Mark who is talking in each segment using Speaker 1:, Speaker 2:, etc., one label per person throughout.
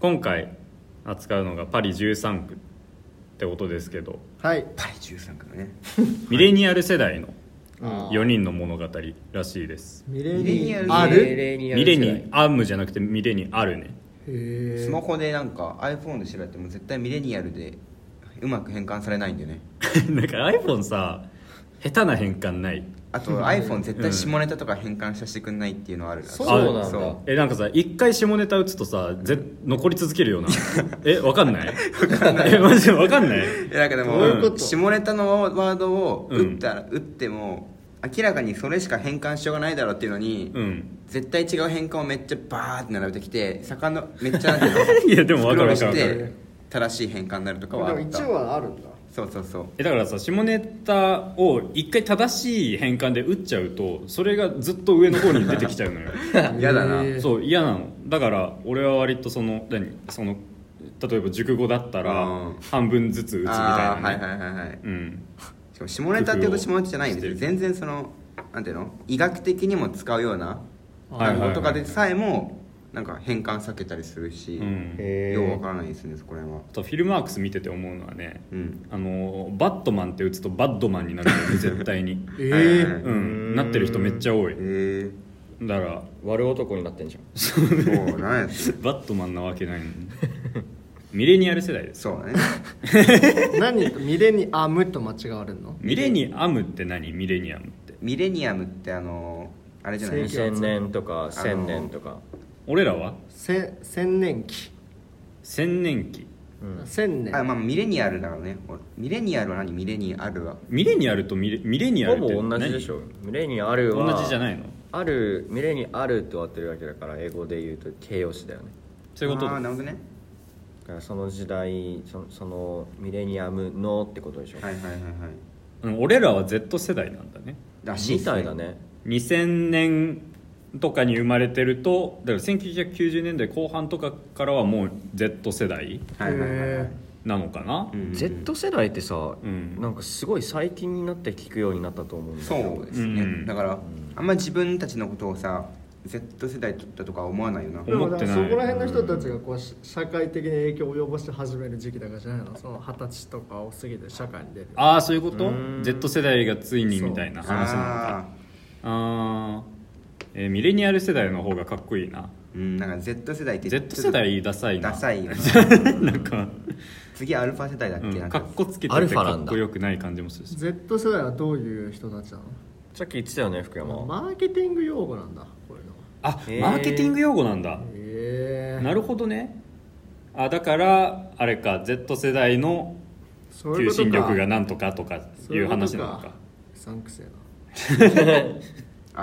Speaker 1: 今回扱うのがパリ13区ってことですけど。
Speaker 2: はい。
Speaker 3: パリ13区のね。
Speaker 1: ミレニアル世代の
Speaker 2: あ
Speaker 1: 4人の物語らしいです。
Speaker 2: ミレ
Speaker 3: ミレニアル
Speaker 4: ミ
Speaker 2: る？
Speaker 4: レニア
Speaker 1: ミレ
Speaker 4: ル世代。
Speaker 1: にアムじゃなくてミレにあるね。
Speaker 2: へえ
Speaker 3: スマホでなんか iPhone で調べても絶対ミレニアルでうまく変換されないんだよね。
Speaker 1: なんか iPhone さ下手な変換ない
Speaker 3: あと iPhone 絶対下ネタとか変換させてくんないっていうのある
Speaker 4: そうなんだ。
Speaker 3: そう。
Speaker 1: えなんかさ一回下ネタ打つとさぜ残り続けるような。えわかんない？えマジでわかんない？
Speaker 3: いやなんかでも下ネタのワードを打ったら、打っても明らかにそれしか変換しようがないだろうっていうのに、
Speaker 1: うん。
Speaker 3: 絶対違う変換をめっちゃバーって並べてきて魚のめっちゃなんていうの？
Speaker 1: いやでもわかるわかる
Speaker 3: 正しい変換になるとかはあった。
Speaker 2: でも一応はあるんだ
Speaker 3: そうそうそう。
Speaker 1: えだからさ下ネタを一回正しい変換で打っちゃうとそれがずっと上の方に出てきちゃうのよ。
Speaker 3: 嫌だな。
Speaker 1: そう嫌なの。だから俺は割とその何？その例えば熟語だったら
Speaker 3: うん。
Speaker 1: 半分ずつ打つみたいなね。
Speaker 3: はいはいはいはい。
Speaker 1: うん。
Speaker 3: しかも下ネタって言うと下ネタじゃないんですよ。全然そのなんていうの？医学的にも使うような単語とかでさえもなんか変換避けたりするし、
Speaker 1: うん。
Speaker 4: へ
Speaker 3: ようわからないですねそこら辺は。
Speaker 1: あとフィルマークス見てて思うのはね
Speaker 3: うん。
Speaker 1: あのバットマンって打つとバッドマンになるんだよね 絶対に。
Speaker 2: え
Speaker 3: はいはいはい。
Speaker 2: え
Speaker 1: うん。なってる人めっちゃ多い。
Speaker 3: え
Speaker 1: だから
Speaker 4: 悪男になってんじゃん。
Speaker 3: ー、そうなんやつ
Speaker 1: バットマンなわけないのに。ミレニアル世代です。
Speaker 3: そうだね。
Speaker 2: 何？とミレニアムと間違われるの？
Speaker 1: ミレニアムって何？ミレニアムって。
Speaker 3: ミレニアムってあのあれじゃない？
Speaker 2: 世紀
Speaker 4: 2000年とか1000年とか
Speaker 1: 俺らは？
Speaker 2: せ千年期。
Speaker 1: 千年期。
Speaker 4: うん。
Speaker 2: 千年。
Speaker 3: あまあミレニアルだからね。俺ミレニアルは何？ミレニアルは。
Speaker 1: ミレニアルとミレミレニア
Speaker 4: ほ
Speaker 1: ルって
Speaker 4: ぼ同じでしょ。ミレニアル
Speaker 1: 何
Speaker 4: は。
Speaker 1: 同じじゃないの？
Speaker 4: あるミレニアルって終わってるわけだから英語で言うと形容詞だよね。
Speaker 1: そういうこと？
Speaker 3: ああなるほどね。
Speaker 4: だからその時代そそのミレニアムのってことでしょ、
Speaker 3: はいはいはいはい。
Speaker 1: うん俺らは Z 世代なんだね。
Speaker 4: み
Speaker 3: らしいっす
Speaker 4: たいだね。
Speaker 1: 2000年とかに生まれてるとだから1990年代後半とかからはもう Z 世代なのかな、
Speaker 3: うん
Speaker 4: Z 世代ってさ、
Speaker 1: うん。
Speaker 4: なんかすごい最近になって聞くようになったと思うんだけど。
Speaker 3: そうですね、
Speaker 1: うん
Speaker 3: だから、あんま自分たちのことをさ Z 世代だとか思わないよな。
Speaker 2: でも
Speaker 1: 思ってない。
Speaker 2: だからそこら辺の人たちがこうし社会的に影響を及ぼし始める時期だからじゃないの？その二十歳とかを過ぎて社会に出る
Speaker 1: ああそういうこと？
Speaker 4: うん。
Speaker 1: Z 世代がついにみたいな話なのか。あーえーミレニアル世代の方がかっこいいな。
Speaker 3: ーうんなんか Z 世代って
Speaker 1: Z 世代ダサいな。
Speaker 3: ダサいよな
Speaker 1: なんか、
Speaker 3: 次アルファ世代だっけ、
Speaker 1: うん、
Speaker 3: なんか。
Speaker 1: かっこつけて
Speaker 4: アル
Speaker 1: て
Speaker 4: ファなんだ。
Speaker 1: かっこよくない感じもするし。
Speaker 2: Z 世代はどういう人たちなの？
Speaker 4: さっき言ってたよね福山。は
Speaker 2: マーケティング用語なんだこういうのは。
Speaker 1: あマーケティング用語なんだ。
Speaker 2: へえ
Speaker 1: なるほどね。あだからあれか Z 世代の求心力がなんとかとかいう話なのか。
Speaker 2: サンクセな
Speaker 3: あ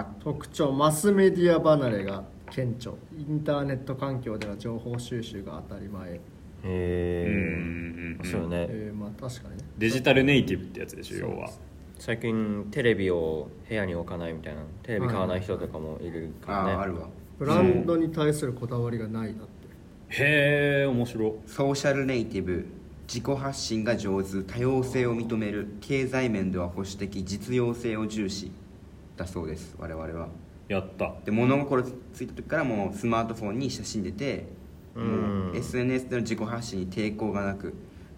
Speaker 2: 特徴マスメディア離れが顕著。インターネット環境では情報収集が当たり前。
Speaker 4: へ
Speaker 1: うん
Speaker 4: え
Speaker 1: うんうん。
Speaker 4: そうよね。
Speaker 2: えー、まあ確かにね。
Speaker 1: デジタルネイティブってやつでしょ要は。
Speaker 4: 最近テレビを部屋に置かないみたいなテレビ買わない人とかもいるからね、
Speaker 3: あーあるわ。
Speaker 2: ブランドに対するこだわりがないなって。
Speaker 1: へえ面白。
Speaker 3: ソーシャルネイティブ自己発信が上手。多様性を認める。経済面では保守的。実用性を重視だそうです我々は。
Speaker 1: やった。
Speaker 3: で物心ついた時からもうスマートフォンに親しんでても
Speaker 4: うん
Speaker 3: う SNS での自己発信に抵抗がなく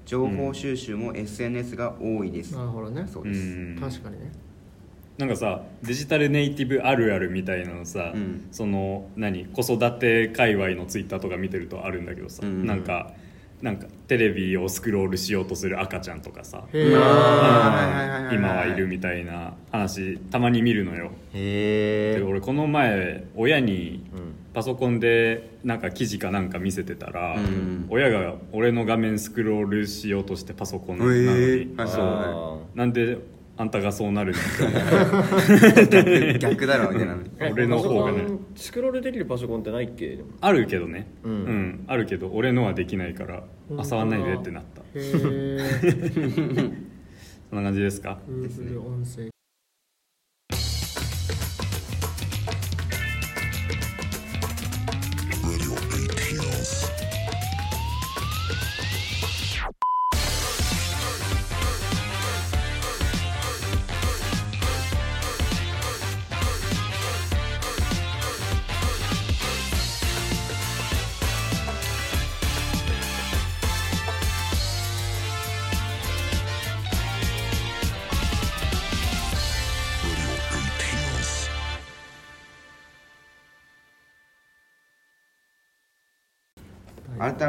Speaker 3: 情報収集も SNS が多いです、
Speaker 2: なるほどね。
Speaker 1: う
Speaker 3: そうです、
Speaker 1: ん。
Speaker 2: 確かにね。
Speaker 1: なんかさデジタルネイティブあるあるみたいなのさ、
Speaker 3: うん。
Speaker 1: その何子育て界隈のツイッターとか見てるとあるんだけどさ、
Speaker 3: うん。
Speaker 1: なんかなんかテレビをスクロールしようとする赤ちゃんとかさ。今はいるみたいな話たまに見るのよ。で俺この前親に
Speaker 4: うん。
Speaker 1: パソコンでなんか記事かなんか見せてたら、
Speaker 3: うん。
Speaker 1: 親が俺の画面スクロールしようとしてパソコンなのに、
Speaker 3: そう。
Speaker 4: あ
Speaker 1: なんであんたがそうなる
Speaker 3: 逆逆だろみたいな
Speaker 4: ー
Speaker 1: 俺の方がね。
Speaker 4: パソコンスクロールできるパソコンってないっけ
Speaker 1: あるけどね。
Speaker 4: うん。
Speaker 1: うん、あるけど俺のはできないからあ触んないでってなった。
Speaker 2: へえ
Speaker 1: そんな感じですか？
Speaker 2: 音声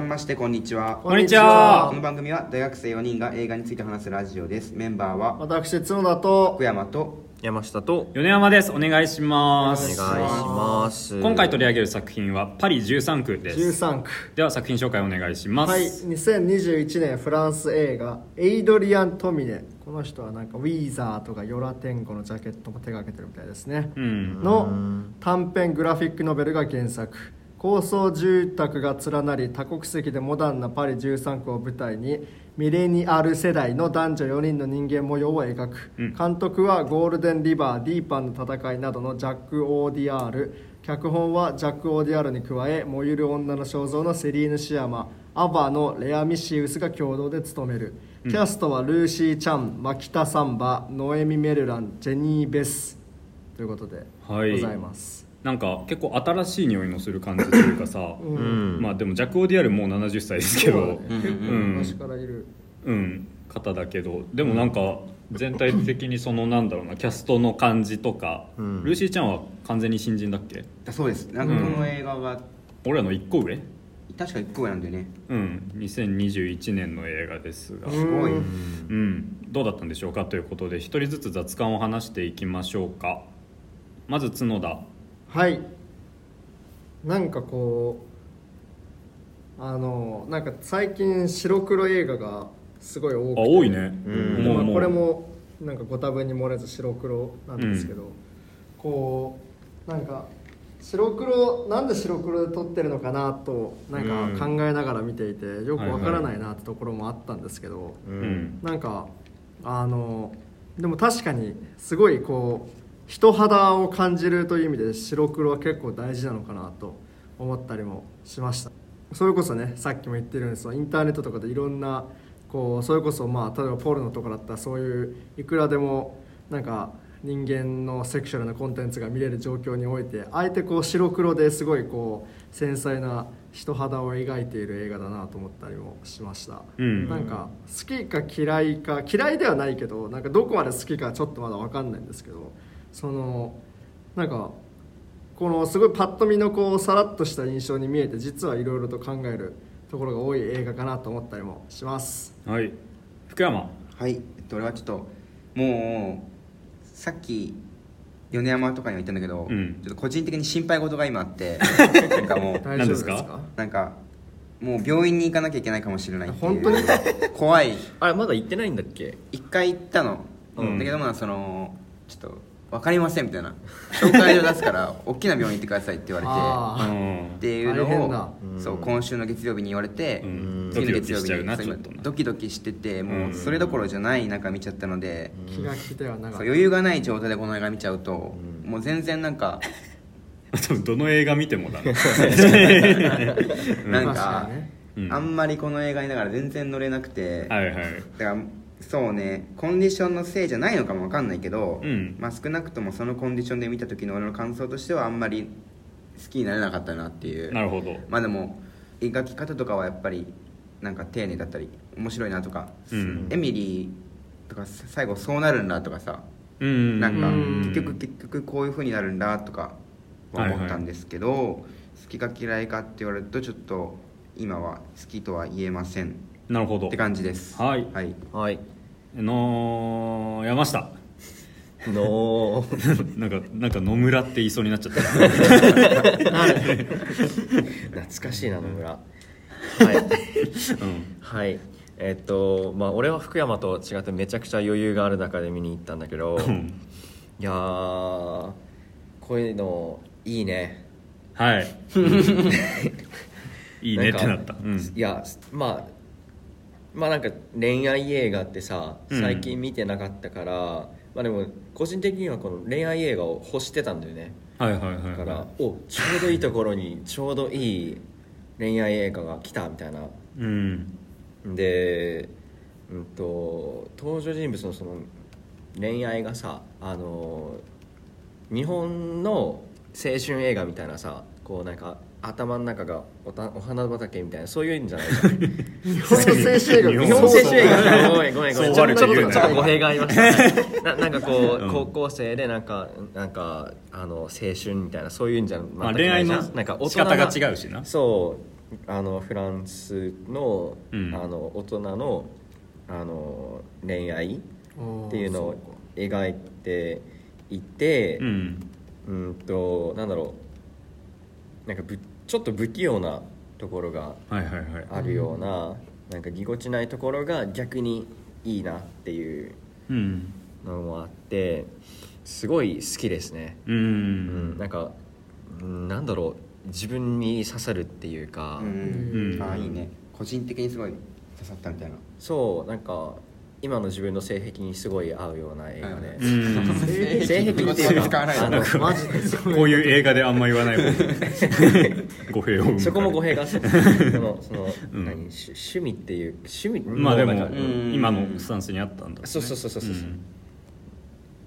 Speaker 3: 改めましてこんにちは。
Speaker 1: こんにちは。
Speaker 3: この番組は大学生4人が映画について話すラジオです。メンバーは
Speaker 2: 私角田と
Speaker 3: 福山と
Speaker 4: 山下と
Speaker 1: 米山です。お願いしま
Speaker 4: お
Speaker 1: す
Speaker 4: 願いします。
Speaker 1: 今回取り上げる作品はパリ13区です。
Speaker 2: 13区。
Speaker 1: では作品紹介お願いします、
Speaker 2: はい。2021年フランス映画エイドリアン・トミネ。この人はなんかウィーザーとかヨラテンゴのジャケットも手掛けてるみたいですね。
Speaker 1: うん。
Speaker 2: の短編グラフィックノベルが原作高層住宅が連なり多国籍でモダンなパリ13区を舞台にミレニアル世代の男女4人の人間模様を描く、
Speaker 1: うん。
Speaker 2: 監督はゴールデンリバーディーパンの戦いなどのジャック・オーディアール。脚本はジャック・オーディアールに加え燃ゆる女の肖像のセリーヌ・シアマ。アバのレア・ミシウスが共同で務める、キャストはルーシー・チャンマキタ・サンバノエミ・メルランジェニー・ベスということで
Speaker 1: はい
Speaker 2: ございます、
Speaker 1: なんか結構新しい匂いのする感じというかさ、
Speaker 2: うん。
Speaker 4: うん
Speaker 1: まあでもジャック・オーディアルもう70歳ですけど
Speaker 2: ね
Speaker 3: う。ん
Speaker 2: 結構
Speaker 1: うん。
Speaker 2: 昔からいる、
Speaker 1: うん。方だけど。でもなんか全体的にそのなんだろうなキャストの感じとか、
Speaker 4: うん。
Speaker 1: ルーシーちゃんは完全に新人だっけ？
Speaker 3: だそうです。なんかこの映画が。
Speaker 1: 俺らの1個上？
Speaker 3: 確か1個上なんでね。
Speaker 1: うん。2021年の映画ですが。
Speaker 2: うん
Speaker 3: すごい。
Speaker 1: うん、どうだったんでしょうか？ということで一人ずつ雑感を話していきましょうか。まず角田
Speaker 2: はい。なんかこうあのなんか最近白黒映画がすごい多くて。
Speaker 1: あ多いね、
Speaker 4: うん。
Speaker 2: まあ、これもなんかご多分に漏れず白黒なんですけど、こうなんか白黒なんで白黒で撮ってるのかなとなんか考えながら見ていてよくわからないなってところもあったんですけど、
Speaker 4: う
Speaker 1: うんん。
Speaker 2: なんかあのでも確かにすごいこう人肌を感じるという意味で白黒は結構大事なのかなと思ったりもしました。それこそねさっきも言ってるようにそのインターネットとかでいろんなこうそれこそまあ例えばポルノとかだったらそういういくらでもなんか人間のセクシュアルなコンテンツが見れる状況においてあえてこう白黒ですごいこう繊細な人肌を描いている映画だなと思ったりもしました、
Speaker 1: うん。
Speaker 2: なんか好きか嫌いか嫌いではないけどなんかどこまで好きかちょっとまだ分かんないんですけどそのなんかこのすごいパッと見のこうさらっとした印象に見えて実はいろいろと考えるところが多い映画かなと思ったりもします。
Speaker 1: はい。福山。
Speaker 3: はい。えっと俺はちょっともうさっき米山とかには言ったんだけど、
Speaker 1: うん。
Speaker 3: ちょっと個人的に心配事が今あって なんかもう。
Speaker 2: 大丈夫です
Speaker 1: 何です
Speaker 2: か？
Speaker 3: なんかもう病院に行かなきゃいけないかもしれない
Speaker 2: 本当に？
Speaker 3: 怖い。
Speaker 4: あれまだ行ってないんだっけ？
Speaker 3: 一回行ったの、
Speaker 1: うん。
Speaker 3: だけどまあそのちょっと分かりませんみたいな。紹介状出すから大きな病院行ってくださいって言われて。
Speaker 2: あ
Speaker 1: うん
Speaker 3: っていうのを
Speaker 2: 大変だ。
Speaker 3: そう今週の月曜日に言われて、
Speaker 1: うん。
Speaker 3: 次の
Speaker 1: ドキドキしちゃうな
Speaker 3: そう
Speaker 1: ちょっとな。
Speaker 3: ドキドキしてても
Speaker 1: うん。
Speaker 3: うそれどころじゃない中見ちゃったので、
Speaker 2: 気が利いてはなか
Speaker 3: 余裕がない状態でこの映画見ちゃうと、もう全然なんか
Speaker 1: 多分どの映画見てもだね
Speaker 3: なん
Speaker 2: 確
Speaker 3: か
Speaker 2: にね。
Speaker 1: うん。
Speaker 3: あんまりこの映画にだから全然乗れなくて、
Speaker 1: はいはい。
Speaker 3: だからそうね。コンディションのせいじゃないのかもわかんないけど、
Speaker 1: うん。
Speaker 3: まあ、少なくともそのコンディションで見た時の俺の感想としてはあんまり好きになれなかったなっていう。
Speaker 1: なるほど。
Speaker 3: まあでも描き方とかはやっぱりなんか丁寧だったり面白いなとか、
Speaker 1: うん。
Speaker 3: エミリーとかさ最後そうなるんだとかさ
Speaker 1: うん。
Speaker 3: なんか
Speaker 2: うん。
Speaker 3: 結局結局こういう風になるんだとかは思ったんですけど、好きか嫌いかって言われるとちょっと今は好きとは言えません
Speaker 1: なるほど。
Speaker 3: って感じです。
Speaker 1: はい。
Speaker 3: はい。
Speaker 4: はい。
Speaker 1: の山下。
Speaker 4: のー。
Speaker 1: なんかなんか野村って言いそうになっちゃった。
Speaker 4: 懐かしいな野村。はい。
Speaker 1: うん。
Speaker 4: はい。えっとまあ俺は福山と違ってめちゃくちゃ余裕がある中で見に行ったんだけど
Speaker 1: うん。
Speaker 4: いやーこういうのいいね。
Speaker 1: はい。いいねってなった。うん。
Speaker 4: いやまあまあなんか恋愛映画ってさ
Speaker 1: うん。
Speaker 4: 最近見てなかったから、まあでも個人的にはこの恋愛映画を欲してたんだよね。
Speaker 1: はいはいはい
Speaker 4: だから、
Speaker 1: は
Speaker 4: おちょうどいいところに ちょうどいい恋愛映画が来たみたいな。い
Speaker 1: うん。
Speaker 4: で、うん、と登場人物のその恋愛がさあの日本の青春映画みたいなさこうなんか頭の中がおたお花畑みたいなそういうんじゃないじゃん。
Speaker 2: 日本の青春映画
Speaker 1: 日本
Speaker 4: 日本青春映画ごめんごめんごめんちょっとちょっとちょっと語弊がありましたななんかこう、
Speaker 1: うん。
Speaker 4: 高校生でなんかなんかあの青春みたいなそういうんじゃないじゃん。
Speaker 1: 恋愛の
Speaker 4: なんか大
Speaker 1: 仕方が違うしな。
Speaker 4: そうあのフランスの,、
Speaker 1: うん。
Speaker 4: あの大人のあの恋愛っていうのを描いていて
Speaker 1: うん。
Speaker 4: うんとなんだろう。なんかぶちょっと不器用なところが
Speaker 1: はいはいはい。
Speaker 4: あるような、なんかぎこちないところが逆にいいなっていう
Speaker 1: うん。
Speaker 4: のもあってすごい好きですね、
Speaker 1: う
Speaker 4: うん
Speaker 1: ん
Speaker 4: なんかうんなんだろう。自分に刺さるっていうか、
Speaker 3: うん。
Speaker 1: うん。
Speaker 3: ああいいね。個人的にすごい刺さったみたいな。
Speaker 4: そうなんか今の自分の性癖にすごい合うような映画で、
Speaker 1: うん。
Speaker 2: 性
Speaker 4: 性癖っていう
Speaker 3: 使わない
Speaker 4: かあの
Speaker 2: マジで。そう
Speaker 1: こういう映画であんま言わない方。が 語弊を。
Speaker 4: そこも語弊があってそのその、
Speaker 1: うん。
Speaker 4: 何？趣趣味っていう趣味
Speaker 1: まあで。も今のスタンスにあったんだ、ね、
Speaker 4: そうそうそうそうそう。ん。
Speaker 1: っ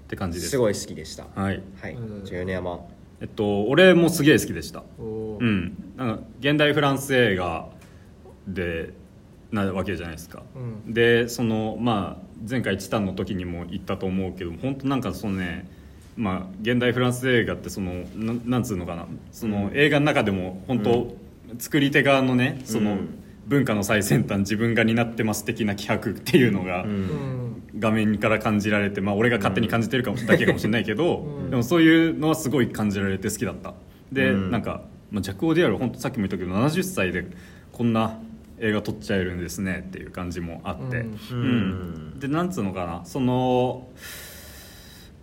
Speaker 1: て感じです。
Speaker 4: すごい好きでした。
Speaker 1: はい。
Speaker 4: はい。
Speaker 2: うん。
Speaker 4: じゃあ米山
Speaker 1: えっと俺もすげえ好きでした。うん。なんか現代フランス映画でなわけじゃないですか、
Speaker 2: うん。
Speaker 1: でそのまあ前回チタンの時にも言ったと思うけど本当なんかそのねまあ現代フランス映画ってそのななんつうのかな。その映画の中でも本当、作り手側のねその、
Speaker 4: うん。
Speaker 1: 文化の最先端自分が担ってます的な気迫っていうのが、
Speaker 4: うん。
Speaker 2: うん
Speaker 1: 画面から感じられて、まあ、俺が勝手に感じてるかも、だけかもしれないけど、
Speaker 2: うん。
Speaker 1: でもそういうのはすごい感じられて好きだった。で、
Speaker 4: うん。
Speaker 1: なんか、まあ、ジャック・オーディアル本当さっきも言ったけど70歳でこんな映画撮っちゃえるんですねっていう感じもあって、
Speaker 2: うん。
Speaker 1: うん。でなんつうのかな。その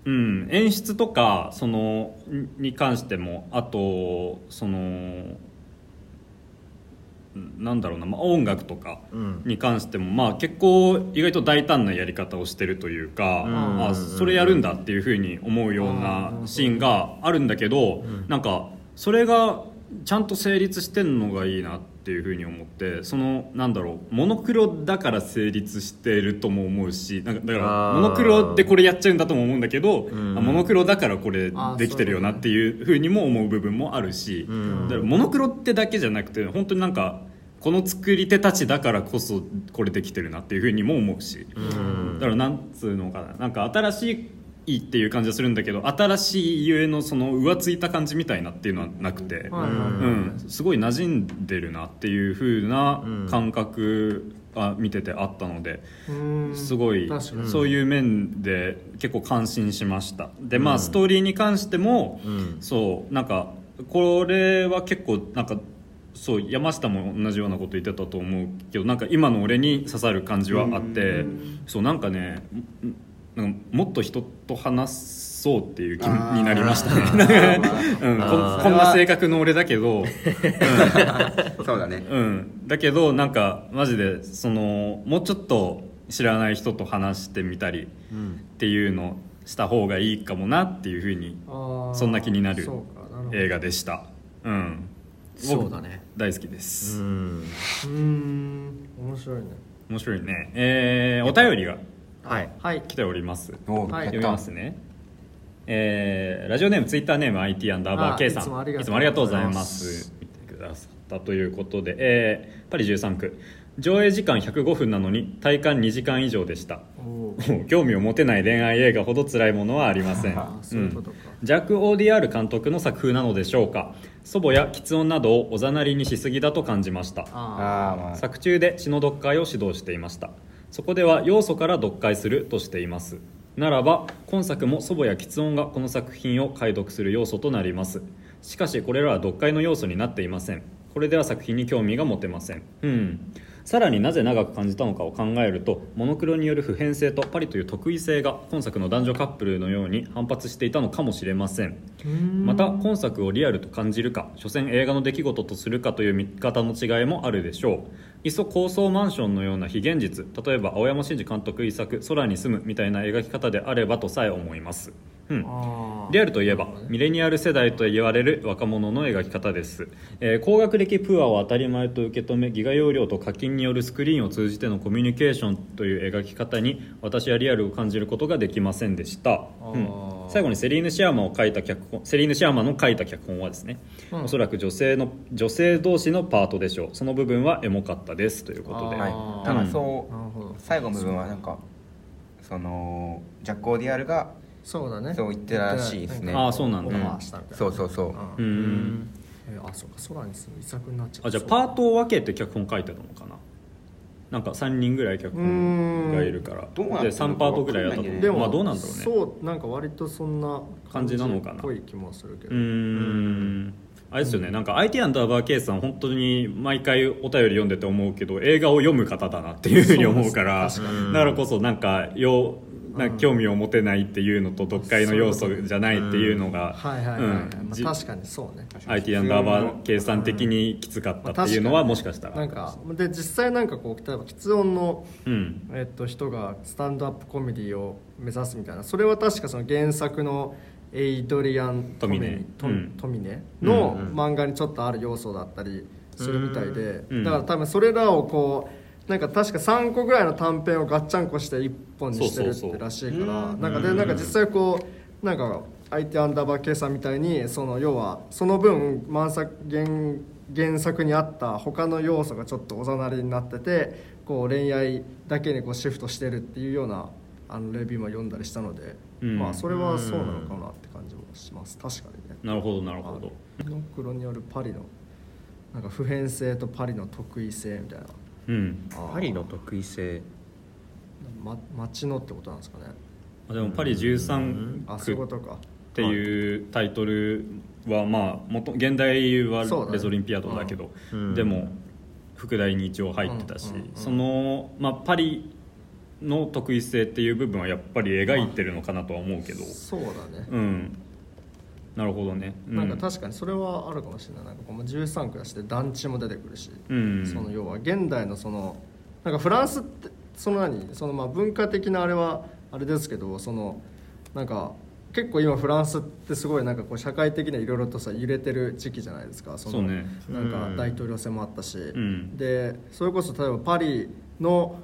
Speaker 1: うん。演出とかそのにに関してもあとそのなんだろうな、まあ、音楽とか
Speaker 4: うん。
Speaker 1: に関しても、まあ、結構意外と大胆なやり方をしてるというか、
Speaker 4: うん。
Speaker 1: あそれやるんだっていうふうに思うようなシーンがあるんだけど、なんかそれがちゃんと成立してんのがいいなっていうふうに思ってそのなんだろうモノクロだから成立してるとも思うしなんかだからモノクロでこれやっちゃうんだとも思うんだけど、
Speaker 4: ん。
Speaker 1: あモノクロだからこれできてるよなっていうふうにも思う部分もあるし、
Speaker 4: ん
Speaker 1: だからモノクロってだけじゃなくて本当になんかこの作り手たちだからこそこれできてるなっていうふうにも思うし、
Speaker 4: うん。
Speaker 1: だからなんつうのかななんか新しいっていう感じがするんだけど新しいゆえのその浮ついた感じみたいなっていうのはなくて、
Speaker 2: はいはいはい。
Speaker 1: うん、すごい馴染んでるなっていう風な
Speaker 4: うん
Speaker 1: 感覚が見ててあったので、
Speaker 2: うん。
Speaker 1: すごいそういう面で結構感心しました。でまあストーリーに関しても、
Speaker 4: うん。
Speaker 1: そうなんかこれは結構なんかそう山下も同じようなこと言ってたと思うけどなんか今の俺に刺さる感じはあってそうなんかねんなんかもっと人と話そうっていう気になりましたね、うん、ここんな性格の俺だけど、
Speaker 3: そうだね。
Speaker 1: うん、だけどなんかマジでそのもうちょっと知らない人と話してみたり
Speaker 4: うん。
Speaker 1: っていうのした方がいいかもなっていうふうにそんな気になる映画でした。うん。
Speaker 4: そうだね。
Speaker 1: 僕大好きです、
Speaker 4: うん。
Speaker 2: うーん。面白いね。
Speaker 1: 面白いね。えー、お便りが
Speaker 4: はい。
Speaker 2: はい。
Speaker 1: 来ております。
Speaker 3: お
Speaker 2: はい。
Speaker 1: 読みますね。えーラジオネームツイッターネーム IT アンダーバー
Speaker 2: あ
Speaker 1: K さん。
Speaker 2: いつもありがとう
Speaker 1: ございます。見てくださったということで、えーパリ13区。上映時間105分なのに体感2時間以上でした。興味を持てない恋愛映画ほど辛いものはありません。
Speaker 2: う
Speaker 1: ん。ジャック・オーディアール監督の作風なのでしょうか。祖母や喫音などをおざなりにしすぎだと感じました。
Speaker 2: あ
Speaker 3: ああまあ。
Speaker 1: 作中で詩の読解を指導していましたそこでは要素から読解するとしています。ならば今作も祖母や喫音がこの作品を解読する要素となります。しかしこれらは読解の要素になっていません。これでは作品に興味が持てません。うん。さらになぜ長く感じたのかを考えるとモノクロによる普遍性とパリという特異性が今作の男女カップルのように反発していたのかもしれません。また今作をリアルと感じるか所詮映画の出来事とするかという見方の違いもあるでしょういっそ高層マンションのような非現実。例えば青山真司監督遺作「空に住む」みたいな描き方であればとさえ思います、うん、リアルといえばミレニアル世代と言われる若者の描き方です、えー高学歴プアを当たり前と受け止めギガ容量と課金によるスクリーンを通じてのコミュニケーションという描き方に私はリアルを感じることができませんでした、うん。最後にセリーヌ・シアーマンを書いた脚本セリーヌ・シマンの書いた脚本はですね、
Speaker 2: うん。
Speaker 1: おそらく女性の女性同士のパートでしょう。その部分はエモかったですということで。
Speaker 3: はい。だからそう、
Speaker 2: なるほど。
Speaker 3: 最後の部分はなんかそのジャック・オーディアルが
Speaker 2: そうだね。
Speaker 3: そう言ってたらしいですね。
Speaker 2: なんか
Speaker 1: あーそうなんだ。
Speaker 3: そうそうそう。
Speaker 1: う
Speaker 2: うん。
Speaker 1: ん
Speaker 2: へえーあそうか空に住む遺作になっちゃう。
Speaker 1: あじゃあパートを分けて脚本書いてたのかな？なんか3人ぐらい脚本がいるから。
Speaker 3: どう
Speaker 1: で3
Speaker 3: るのか
Speaker 1: パートぐらいやったと思う。
Speaker 3: で
Speaker 2: も
Speaker 1: まあどうなんだろうね。
Speaker 2: そうなんか割とそんな
Speaker 1: 感じなのかな。
Speaker 2: っぽい気もするけ
Speaker 1: う
Speaker 2: ど、
Speaker 1: ーん。あれですよね、なんか IT アンダーバー K さん本当に毎回お便り読んでて思うけど映画を読む方だなっていうふうに思うから。
Speaker 2: そう
Speaker 1: だからこそなんかよなんか興味を持てないっていうのと読解の要素じゃないっていうのが
Speaker 2: 確かにそうね。
Speaker 1: IT アンダーバーさん的にきつかったっていうのはもしかしたら。
Speaker 2: なんかで実際なんかこう例えば喫音の、
Speaker 1: うん。
Speaker 2: えっと、人がスタンドアップコメディを目指すみたいな。それは確かその原作のエイドリアン・トミネ。ト
Speaker 1: トミネ
Speaker 2: の漫画にちょっとある要素だったりするみたいで、
Speaker 1: うん。
Speaker 2: だから多分それらをこうなんか確か3個ぐらいの短編をガッチャンコして1本にしてるってらしいから
Speaker 3: うん
Speaker 2: なんかでなんか実際こうなんか相手アンダーバー計算みたいにその要はその分満作原原作にあった他の要素がちょっとおざなりになっててこう恋愛だけにこうシフトしてるっていうようなあのレビューも読んだりしたので、
Speaker 1: うん。
Speaker 2: まあそれはそうなのかなって感じもします。確かにね。
Speaker 1: なるほどなるほど。
Speaker 2: モノクロによるパリのなんか普遍性とパリの特異性みたいな
Speaker 1: うん。
Speaker 4: パリの得意性。
Speaker 2: ま、街のってことなんですかね。
Speaker 1: あでもパリ13
Speaker 2: あそういう
Speaker 1: 区っ
Speaker 2: ことか。
Speaker 1: ていうタイトルはまあ元現代は
Speaker 2: そうだね。
Speaker 1: レゾリンピアドだけど
Speaker 4: うん。
Speaker 1: でも副題に一応入ってたし
Speaker 2: うんうんうん
Speaker 1: そのまあパリの特異性っていう部分はやっぱり描いてるのかなとは思うけど。
Speaker 2: そうだね、
Speaker 1: うんなるほどね。う
Speaker 2: なんか確かにそれはあるかもしれない。なんかこの13区だしで団地も出てくるし、
Speaker 1: うん。
Speaker 2: その要は現代のそのなんかフランスってその何？そのまあ文化的なあれはあれですけどそのなんか結構今フランスってすごいなんかこう社会的にはいろいろとさ揺れてる時期じゃないですか。そのなんか
Speaker 4: うん。
Speaker 2: 大統領選もあったし、
Speaker 1: ん。
Speaker 2: でそれこそ例えばパリの、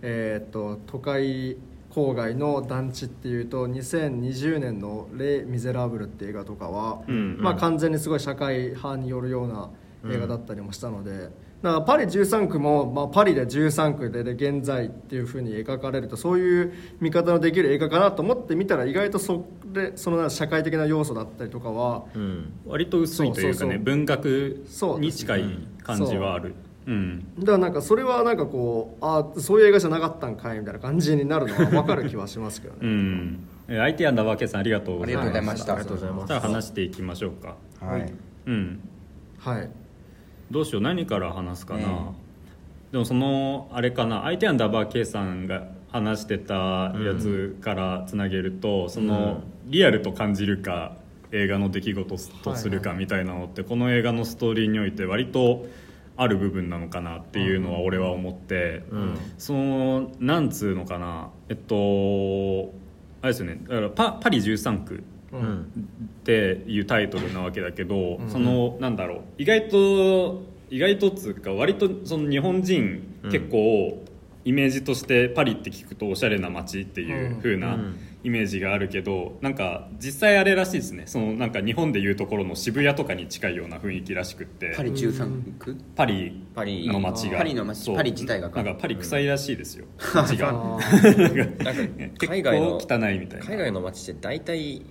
Speaker 2: えー、と都会郊外の団地っていうと2020年の「レ・ミゼラブル」って映画とかは、
Speaker 1: うん
Speaker 2: まあ、完全にすごい社会派によるような映画だったりもしたので、だからパリ13区も、まあ、パリで13区でで現在っていうふうに描かれるとそういう見方のできる映画かなと思ってみたら意外とそれその社会的な要素だったりとかは
Speaker 4: うん。
Speaker 1: 割と薄いというかね文学に近い感じはあるうん。
Speaker 2: だからなんかそれはなんかこうあそういう映画じゃなかったんかいみたいな感じになるのは分かる気はしますけどね、
Speaker 1: うん。え IT アンダーケさんありがとうございま
Speaker 3: ありがとうございました。
Speaker 4: ありがとうございます。
Speaker 1: そしたら話していきましょうか。
Speaker 3: はい。
Speaker 1: うん。
Speaker 2: はい。
Speaker 1: どうしよう何から話すかな、
Speaker 3: ね
Speaker 1: でもそのあれかな。相手アンダーバー K さんが話してたやつからつなげると、そのリアルと感じるか映画の出来事とするかみたいなのって、この映画のストーリーにおいて割とある部分なのかなっていうのは俺は思って、
Speaker 4: うん。
Speaker 1: そのなんつうのかなえっとあれですよねだからパパリ13区
Speaker 2: う
Speaker 4: うん。ん
Speaker 1: っていうタイトルなわけだけど、そのなんだろう意外と意外とっつうか割とその日本人
Speaker 4: うん。
Speaker 1: 結構イメージとしてパリって聞くとおしゃれな街っていう風
Speaker 4: う
Speaker 1: なんイメージがあるけどなんか実際あれらしいですね。そのなんか日本でいうところの渋谷とかに近いような雰囲気らしくって。
Speaker 3: パリ13区？
Speaker 1: パリ
Speaker 4: パリ
Speaker 1: の街が。
Speaker 3: パリの街
Speaker 1: そう。
Speaker 3: パリ自体がか。
Speaker 1: なんかパリ臭いらしいですよ。街が。
Speaker 4: 海外の
Speaker 1: 構汚いみたいな。
Speaker 4: 海外の街って大体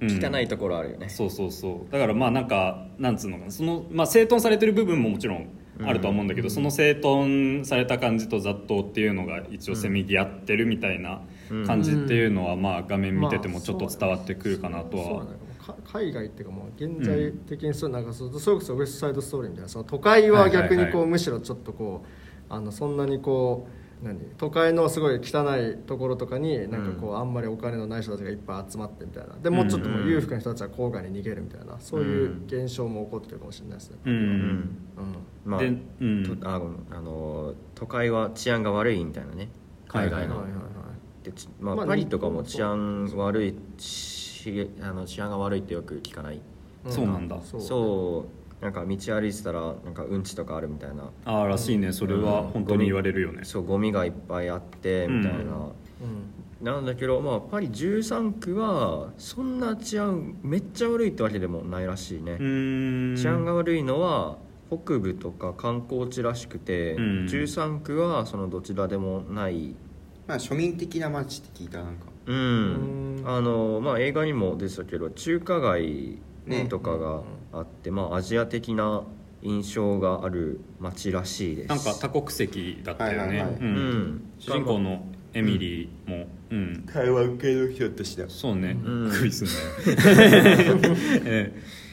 Speaker 1: うん。
Speaker 4: 汚いところあるよね、
Speaker 1: そうそうそう。だからまあなんかなんつうのかな。その、まあ、整頓されてる部分ももちろんあるとは思うんだけど、その整頓された感じと雑踏っていうのが一応せめぎ合ってるみたいな感じっていうのは、まあ画面見ててもちょっと伝わってくるかなとは。
Speaker 2: そうなんだよか海外っていうかもう現在的にそうなん。かそうそれこそウエストサイドストーリーみたいなその都会は逆に
Speaker 1: はいはいはい
Speaker 2: こうむしろちょっとこうあのそんなにこう何都会のすごい汚いところとかになんかこうあんまりお金のない人たちがいっぱい集まってみたいな。でもうちょっともう裕福な人たちは郊外に逃げるみたいなそういう現象も起こってるかもしれないですね。
Speaker 1: うん、
Speaker 2: うん。
Speaker 4: まあ
Speaker 1: でうん。
Speaker 4: とああの都会は治安が悪いみたいなね。海外の、
Speaker 2: はいはいはい
Speaker 4: でちまあ
Speaker 2: まあ
Speaker 4: パリとかも治安悪いしあの治安が悪いってよく聞かない。
Speaker 1: そうなんだ。
Speaker 2: そう
Speaker 4: なんか道歩いてたらなんかうんちとかあるみたいな。
Speaker 1: ああらしいね。それは本当に言われるよね、
Speaker 4: そうゴミがいっぱいあってみたいな、
Speaker 2: うん。
Speaker 4: なんだけど、まあ、パリ13区はそんな治安めっちゃ悪いってわけでもないらしいね、治安が悪いのは北部とか観光地らしくて、
Speaker 1: うん。
Speaker 4: 13区はそのどちらでもない
Speaker 3: まあ庶民的な街って聞いたなんか。
Speaker 4: うん。
Speaker 2: うん。
Speaker 4: あのまあ映画にも出てたけど中華街
Speaker 3: ね
Speaker 4: とかがあって、まあアジア的な印象がある街らしいです。
Speaker 1: なんか多国籍だったよね、
Speaker 3: はいはいはい。
Speaker 1: うん。
Speaker 4: うん。
Speaker 1: 主人公のエミリーも、うん。
Speaker 3: 台湾系の人として
Speaker 1: そうね、
Speaker 4: うん。
Speaker 1: クイズね。え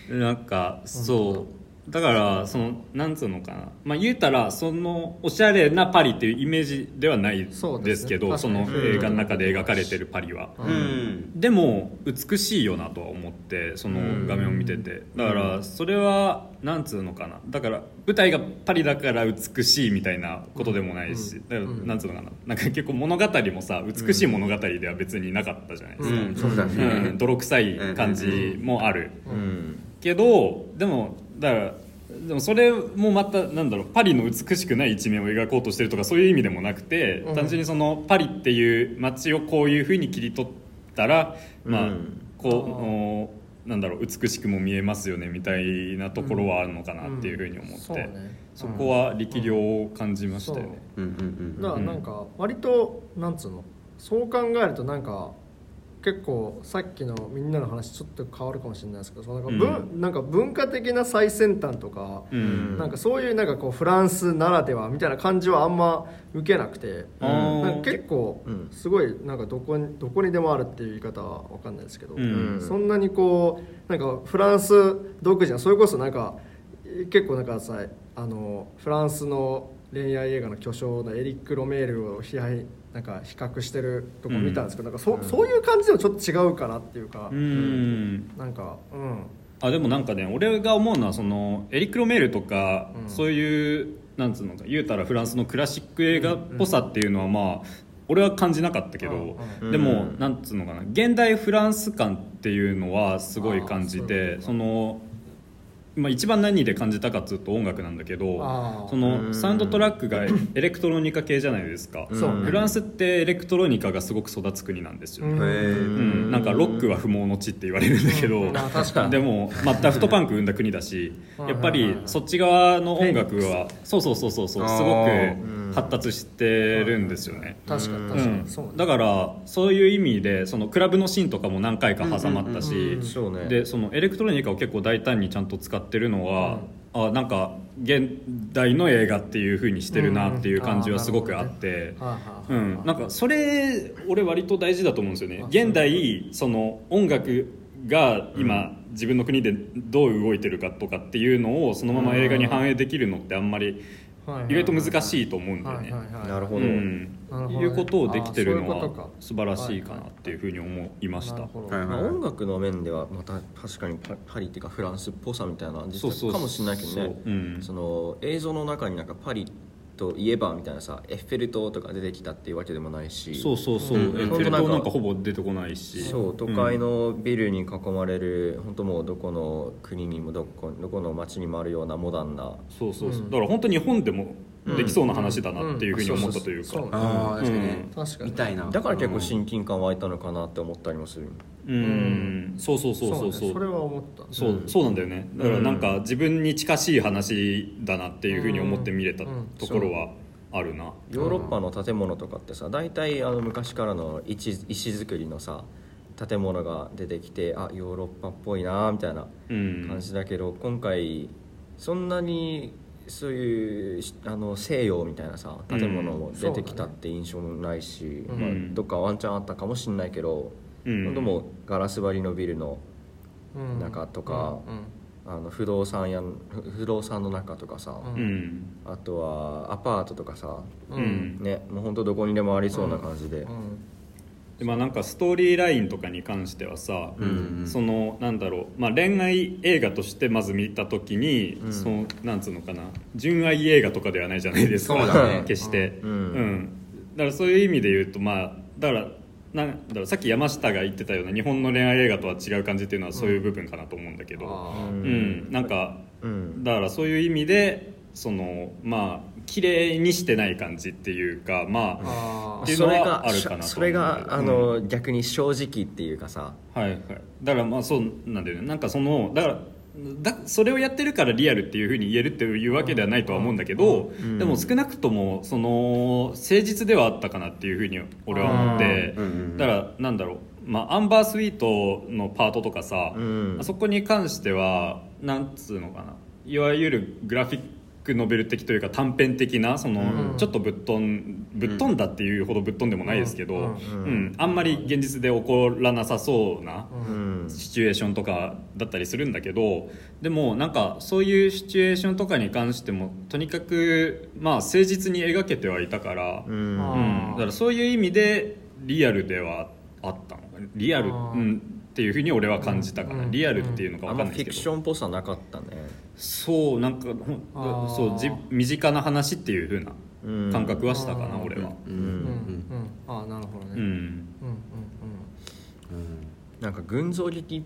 Speaker 1: え。なんかそうだからそのなんつうのかな。まあ言うたらそのおしゃれなパリっていうイメージではない
Speaker 2: そうです
Speaker 1: けどその映画の中で描かれてるパリは、
Speaker 3: うん。
Speaker 1: でも美しいよなとは思ってその画面を見てて。だからそれはなんつうのかな。だから舞台がパリだから美しいみたいなことでもないしだからなんつうのかな。なんか結構物語もさ美しい物語では別になかったじゃないですか、
Speaker 3: うん。そうだ
Speaker 1: う
Speaker 3: ね
Speaker 1: ん、泥臭い感じもある。
Speaker 4: うん。
Speaker 1: けどでもだからでもそれもまたなんだろうパリの美しくない一面を描こうとしてるとかそういう意味でもなくて、
Speaker 2: うん。
Speaker 1: 単純にそのパリっていう街をこういうふうに切り取ったら、まあ
Speaker 4: うん
Speaker 1: こうおなんだろう美しくも見えますよねみたいなところはあるのかなっていうふうに思って、
Speaker 2: そうね
Speaker 1: そこは力量を感じましたよね。
Speaker 3: うんうん
Speaker 2: だからなんか割となんつうの？そう考えるとなんか結構さっきのみんなの話ちょっと変わるかもしれないですけどそのなんか文,、なんか文化的な最先端とか、
Speaker 1: うん。
Speaker 2: なんかそういうなんかこうフランスならではみたいな感じはあんま受けなくて、
Speaker 1: あー
Speaker 2: なんか結構
Speaker 4: うん。
Speaker 2: すごいなんかどこにどこにでもあるっていう言い方は分かんないですけど、
Speaker 1: うん。
Speaker 2: そんなにこうなんかフランス独自なそれこそなんか結構なんかさあのフランスの恋愛映画の巨匠のエリック・ロメールを批判なんか比較してるとこ見たんですけど、なんかそそういう感じでもちょっと違うかなっていうか、
Speaker 1: うん。
Speaker 2: なんかうん。
Speaker 1: あでもなんかね俺が思うのはそのエリック・ロメールとか、
Speaker 2: うん。
Speaker 1: そういうなんつうのか言うたらフランスのクラシック映画っぽさっていうのはまあ俺は感じなかったけど、
Speaker 2: うん
Speaker 4: うん。
Speaker 1: でも、
Speaker 4: うん
Speaker 1: なんつうのかな現代フランス感っていうのはすごい感じてその、まあ、一番何で感じたかっつうと音楽なんだけどそ
Speaker 4: うん。
Speaker 1: のサウンドトラックが エレクトロニカ系じゃないですか、フランスってエレクトロニカがすごく育つ国なんですよね、
Speaker 2: うん。
Speaker 1: なんかロックは不毛の地って言われるんだけど、でも、まあ、ダフトパンク生んだ国だし
Speaker 2: うん。
Speaker 1: やっぱりそっち側の音楽はそうそうそうそうそうすごく発達してるんですよね、
Speaker 2: 確かに
Speaker 1: う
Speaker 2: 確かに、うね。
Speaker 1: だからそういう意味でそのクラブのシーンとかも何回か挟まったし、でそのエレクトロニカを結構大胆にちゃんと使ってるのは、あなんか現代の映画っていう風にしてるなっていう感じはすごくあって。うん、なんかそれ俺割と大事だと思うんですよね。
Speaker 2: あ
Speaker 1: 現代その音楽が今、自分の国でどう動いてるかとかっていうのをそのまま映画に反映できるのってあんまり意外と難しいと思うんだよね。
Speaker 4: なるほど。
Speaker 1: いうことをできてるのは素晴らしいかなっていうふうに思いました。
Speaker 4: 音楽の面ではまた確かにパパリっていうかフランスっぽさみたいな実
Speaker 1: そうそう
Speaker 4: はかもしれないけどね。
Speaker 1: そ
Speaker 4: の映像の中になんかパリといえばみたいなさエッフェル塔とか出てきたっていうわけでもないし
Speaker 1: そうそうそう、
Speaker 4: うん。
Speaker 1: エッフェル塔なんかほぼ出てこないし。
Speaker 4: そう都会のビルに囲まれる本当もうどこの国にもどこどこの町にもあるようなモダンな。
Speaker 1: そうそうそう。
Speaker 2: うん。
Speaker 1: だから本当日本でもできそうな話だなっていうふうに思ったというか。
Speaker 3: みたいな。
Speaker 4: だから結構親近感湧いたのかなって思ったりもする。
Speaker 1: うん。そうそうそうそうそう。
Speaker 2: ね。それは思った。
Speaker 1: そうそうなんだよね。だからなんか自分に近しい話だなっていうふうに思って見れた
Speaker 2: うん。
Speaker 1: ところはあるな。
Speaker 4: ヨーロッパの建物とかってさ大体あの昔からの石石造りのさ建物が出てきてあヨーロッパっぽいなみたいな
Speaker 1: うん。
Speaker 4: 感じだけど、今回そんなにそういうしあの西洋みたいなさ建物も出てきたって印象もないし、
Speaker 2: うん
Speaker 4: まあ
Speaker 1: うん。
Speaker 4: どっかワンチャンあったかもしれないけど、
Speaker 1: うん。
Speaker 4: 本当もうガラス張りのビルの
Speaker 2: うん。
Speaker 4: 中とか
Speaker 2: うん。
Speaker 4: あの不動産や不不動産の中とかさ、
Speaker 2: うん。
Speaker 1: うん
Speaker 4: あとはアパートとかさ、
Speaker 2: う
Speaker 1: うん。ん
Speaker 4: ねもう本当どこにでもありそうな感じで、
Speaker 2: うん
Speaker 1: でまあなんかストーリーラインとかに関してはさ、
Speaker 3: うん
Speaker 1: そのなんだろう、まあ、恋愛映画としてまず見た時に、
Speaker 4: うん。
Speaker 1: そのなんつうのかな純愛映画とかではないじゃないですか。
Speaker 3: そうだね。
Speaker 1: 決して、
Speaker 4: うん。
Speaker 1: だからそういう意味で言うとまあだからなんだろうさっき山下が言ってたような日本の恋愛映画とは違う感じっていうのはそういう部分かなと思うんだけど、
Speaker 2: あ
Speaker 1: うん
Speaker 4: うん。
Speaker 1: なんか
Speaker 4: うん。
Speaker 1: だからそういう意味でそのまあ綺麗にしてない感じっていうかまあ
Speaker 2: あ
Speaker 1: っていうのは
Speaker 4: それが
Speaker 1: あるかなと
Speaker 4: それがあの、逆に正直っていうかさ。
Speaker 1: はいはい。だからまあそうなんだよね。なんかそのだからだそれをやってるからリアルっていうふうに言えるっていうわけではないとは思うんだけど、
Speaker 4: ん。
Speaker 1: でも少なくともその誠実ではあったかなっていうふうに俺は思って、
Speaker 3: うんうん
Speaker 1: だからなんだろう。まあ、アンバースイートのパートとかさ、
Speaker 4: うん。
Speaker 1: あそこに関してはなんつうのかな。いわゆるグラフィックノベル的というか短編的なその、
Speaker 2: うん。
Speaker 1: ちょっとぶっ飛んぶっ飛んだっていうほどぶっ飛んでもないですけど、
Speaker 2: うん。
Speaker 1: うん。あんまり現実で起こらなさそうな、
Speaker 4: うん。
Speaker 1: シチュエーションとかだったりするんだけどでもなんかそういうシチュエーションとかに関してもとにかくまあ誠実に描けてはいたから、
Speaker 4: う
Speaker 1: うん。
Speaker 2: あ
Speaker 1: だからそういう意味でリアルではあったのリアル、うん、っていうふうに俺は感じたかな、
Speaker 2: うん。
Speaker 1: リアルっていうのか分かんないけど、
Speaker 4: ションっぽさなかったね
Speaker 1: そうなんかそうじ身近な話っていうふうな
Speaker 4: うん。
Speaker 1: 感覚はしたかな、俺は。
Speaker 3: う
Speaker 2: うんうんん。ああなるほどね。
Speaker 1: うん、
Speaker 2: うんうん
Speaker 4: なんか群像劇っ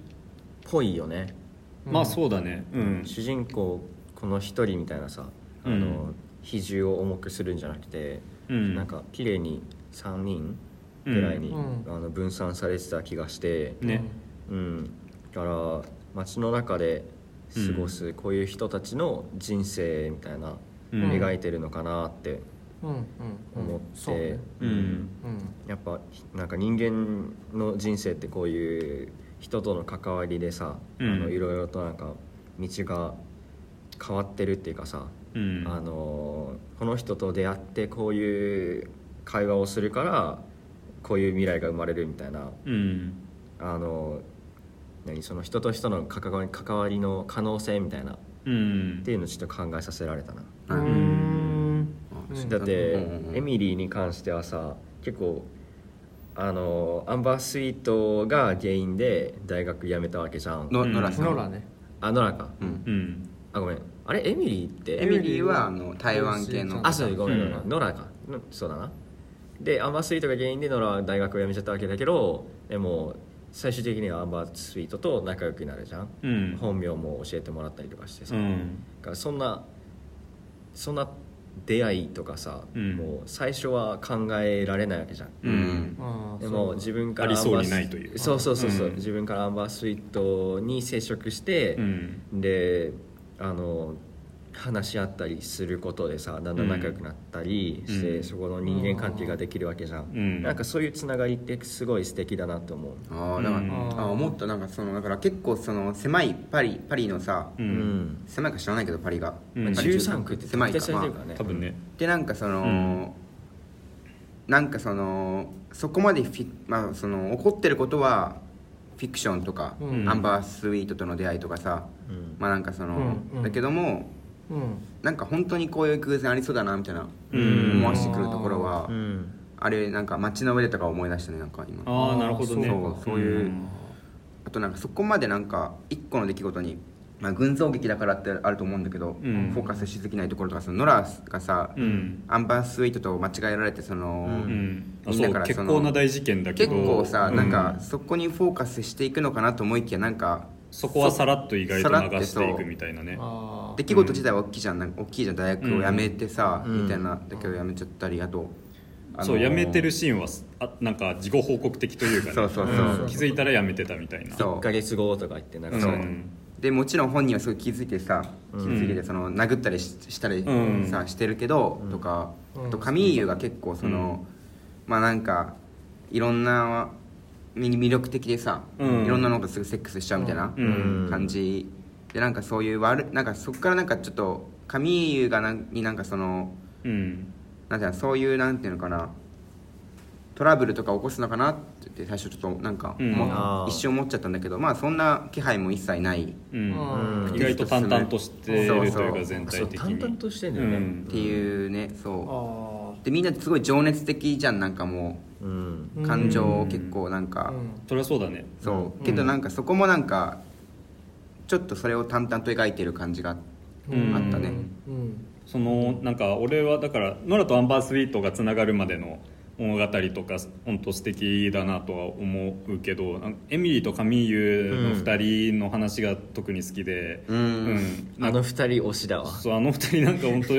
Speaker 4: ぽいよね。
Speaker 2: うん
Speaker 1: まあそうだね。うん。
Speaker 4: 主人公この一人みたいなさあの、
Speaker 1: うん
Speaker 4: 比重を重くするんじゃなくて、
Speaker 1: うん。
Speaker 4: なんか綺麗に3人ぐらいに、
Speaker 2: うん。
Speaker 4: あの分散されてた気がして、
Speaker 1: ね。
Speaker 4: うん、だから街の中で過ごすこういう人たちの人生みたいな、
Speaker 1: うん。
Speaker 4: 描いてるのかなって
Speaker 2: うんうんうん。
Speaker 4: 思って
Speaker 2: そう
Speaker 1: ん。
Speaker 2: うん。
Speaker 4: やっぱなんか人間の人生ってこういう人との関わりでさ、
Speaker 1: うん。
Speaker 4: あのいろいろとなんか道が変わってるっていうかさ、
Speaker 1: うん。
Speaker 4: あのこの人と出会ってこういう会話をするからこういう未来が生まれるみたいな
Speaker 1: うん。
Speaker 4: あの何その人と人の関わり関わりの可能性みたいな。っ
Speaker 1: うん。
Speaker 4: ていうのをちょっと考えさせられたな、だって、エミリーに関してはさ結構あのアンバースイートが原因で大学辞めたわけじゃん。
Speaker 3: の
Speaker 1: うん
Speaker 3: ノラさん。
Speaker 2: ノラね。
Speaker 4: あノラか、
Speaker 3: うん。
Speaker 1: うん。
Speaker 4: あごめん。あれエミリーって？
Speaker 3: エミリーはあの台湾系の。
Speaker 4: あそうごめんごめん、
Speaker 1: うん。
Speaker 4: ノラか。のそうだな。でアンバースイートが原因でノラは大学を辞めちゃったわけだけどでも最終的にはアンバースイートと仲良くなるじゃん、
Speaker 1: うん。
Speaker 4: 本名も教えてもらったりとかしてさ、だ
Speaker 1: うん。
Speaker 4: からそんなそんな出会いとかさ、
Speaker 1: うん。
Speaker 4: もう最初は考えられないわけじゃん。
Speaker 1: う
Speaker 3: うん。
Speaker 4: でも自分から
Speaker 1: ありそうに
Speaker 4: アンバース
Speaker 1: ないという
Speaker 4: そうそうそうそう、
Speaker 1: うん。
Speaker 4: 自分からアンバースイートに接触して
Speaker 1: う、ん。
Speaker 4: であの話し合ったりすることでさだんだん仲良くなったりして、
Speaker 1: うん。
Speaker 4: そこの人間関係ができるわけじゃん、
Speaker 1: うん。
Speaker 4: なんかそういうつながりってすごい素敵だなと思う。
Speaker 3: ああだから、
Speaker 1: うん。
Speaker 3: あ思った。なんかそのだから結構その狭いパリパリのさ、
Speaker 1: う
Speaker 4: うん。ん、
Speaker 3: 狭いか知らないけどパリが、
Speaker 1: うん。
Speaker 3: パリ
Speaker 4: 13区って
Speaker 3: 狭いか。まあ
Speaker 1: 多分ね。
Speaker 3: でなんかその、
Speaker 1: うん。
Speaker 3: なんかそのそこまでフィ、まあ、その起こってることはフィクションとか、
Speaker 2: うん。
Speaker 3: アンバースイートとの出会いとかさ、
Speaker 4: うん。
Speaker 3: まあなんかその、
Speaker 2: うん。うん。
Speaker 3: だけども
Speaker 2: うん。
Speaker 3: なんか本当にこういう偶然ありそうだなみたいな
Speaker 1: うん。
Speaker 3: 思わせてくるところは、
Speaker 4: うん。
Speaker 3: あれなんか街の上でとか思い出したねなんか今。
Speaker 1: ああなるほどね。
Speaker 3: そうそういうあとなんかそこまでなんか一個の出来事に、まあ、群像劇だからってあると思うんだけど、
Speaker 1: うん。
Speaker 3: フォーカスしすぎないところとかそのノラがさ、
Speaker 1: うん。
Speaker 3: アンバースイートと間違えられてその、
Speaker 4: うん。
Speaker 3: みんなからその
Speaker 1: 構な大事件だけ
Speaker 3: 結
Speaker 1: ど
Speaker 3: 構さ、
Speaker 1: うん
Speaker 3: なん。かそこにフォーカスしていくのかなと思いきやなんか
Speaker 1: そこはさらっと意外と流していくみたいなね。
Speaker 3: 出来事自体は大きいじゃん。なん。か大きいじゃん。大学を辞めてさ、
Speaker 4: うん。
Speaker 3: みたいなだけど辞めちゃったりあと、あの
Speaker 1: そう辞めてるシーンはあなんか事後報告的というかね。
Speaker 3: そうそうそう、
Speaker 1: ん。気づいたら辞めてたみたいな。
Speaker 3: そう。
Speaker 4: 1ヶ月後とか言ってなんかそ
Speaker 3: そう。
Speaker 4: の
Speaker 3: でもちろん本人はすごい気づいてさ気づいててその殴ったりししたり
Speaker 1: うん。
Speaker 3: さ、してるけど、とか
Speaker 2: うん。
Speaker 3: あとカミーユが結構その、まあなんかいろんなみ魅力的でさ、
Speaker 1: うん。
Speaker 3: いろんなのとすぐセックスしちゃうみたいな
Speaker 1: うん。
Speaker 3: 感じ。でなんかそういう悪いなんかそこからなんかちょっとカミーユがなんになんかその
Speaker 1: うん。
Speaker 3: なんていうのそういうなんていうのかなトラブルとか起こすのかなって最初ちょっとなんか
Speaker 1: うん。
Speaker 3: 一瞬思っちゃったんだけどまあそんな気配も一切ない。
Speaker 1: うん。
Speaker 2: うん。
Speaker 1: 意外と淡々としてるという
Speaker 3: そうそう。
Speaker 1: か全
Speaker 4: そう
Speaker 1: 体的
Speaker 4: 淡々
Speaker 1: に
Speaker 4: としてんだよね、
Speaker 1: うん。
Speaker 3: っていうねそう。
Speaker 2: あ
Speaker 3: でみんなすごい情熱的じゃんなんかも
Speaker 4: う
Speaker 3: 感情
Speaker 1: うん
Speaker 3: 結構なんか、
Speaker 1: それはそうだね。
Speaker 3: そう。けどなんかそこもなんかちょっとそれを淡々と描いてる感じが
Speaker 1: うん。
Speaker 3: あったね。
Speaker 2: うん。
Speaker 1: そのなんか俺はだからノラとアンバースイートがつながるまでの物語とか本当素敵だなとは思うけどエミリーとカミーユの2人の話が特に好きで
Speaker 3: うん。
Speaker 1: うん。なんか
Speaker 4: あの二人推しだわ。
Speaker 1: そうあの二人なんか本当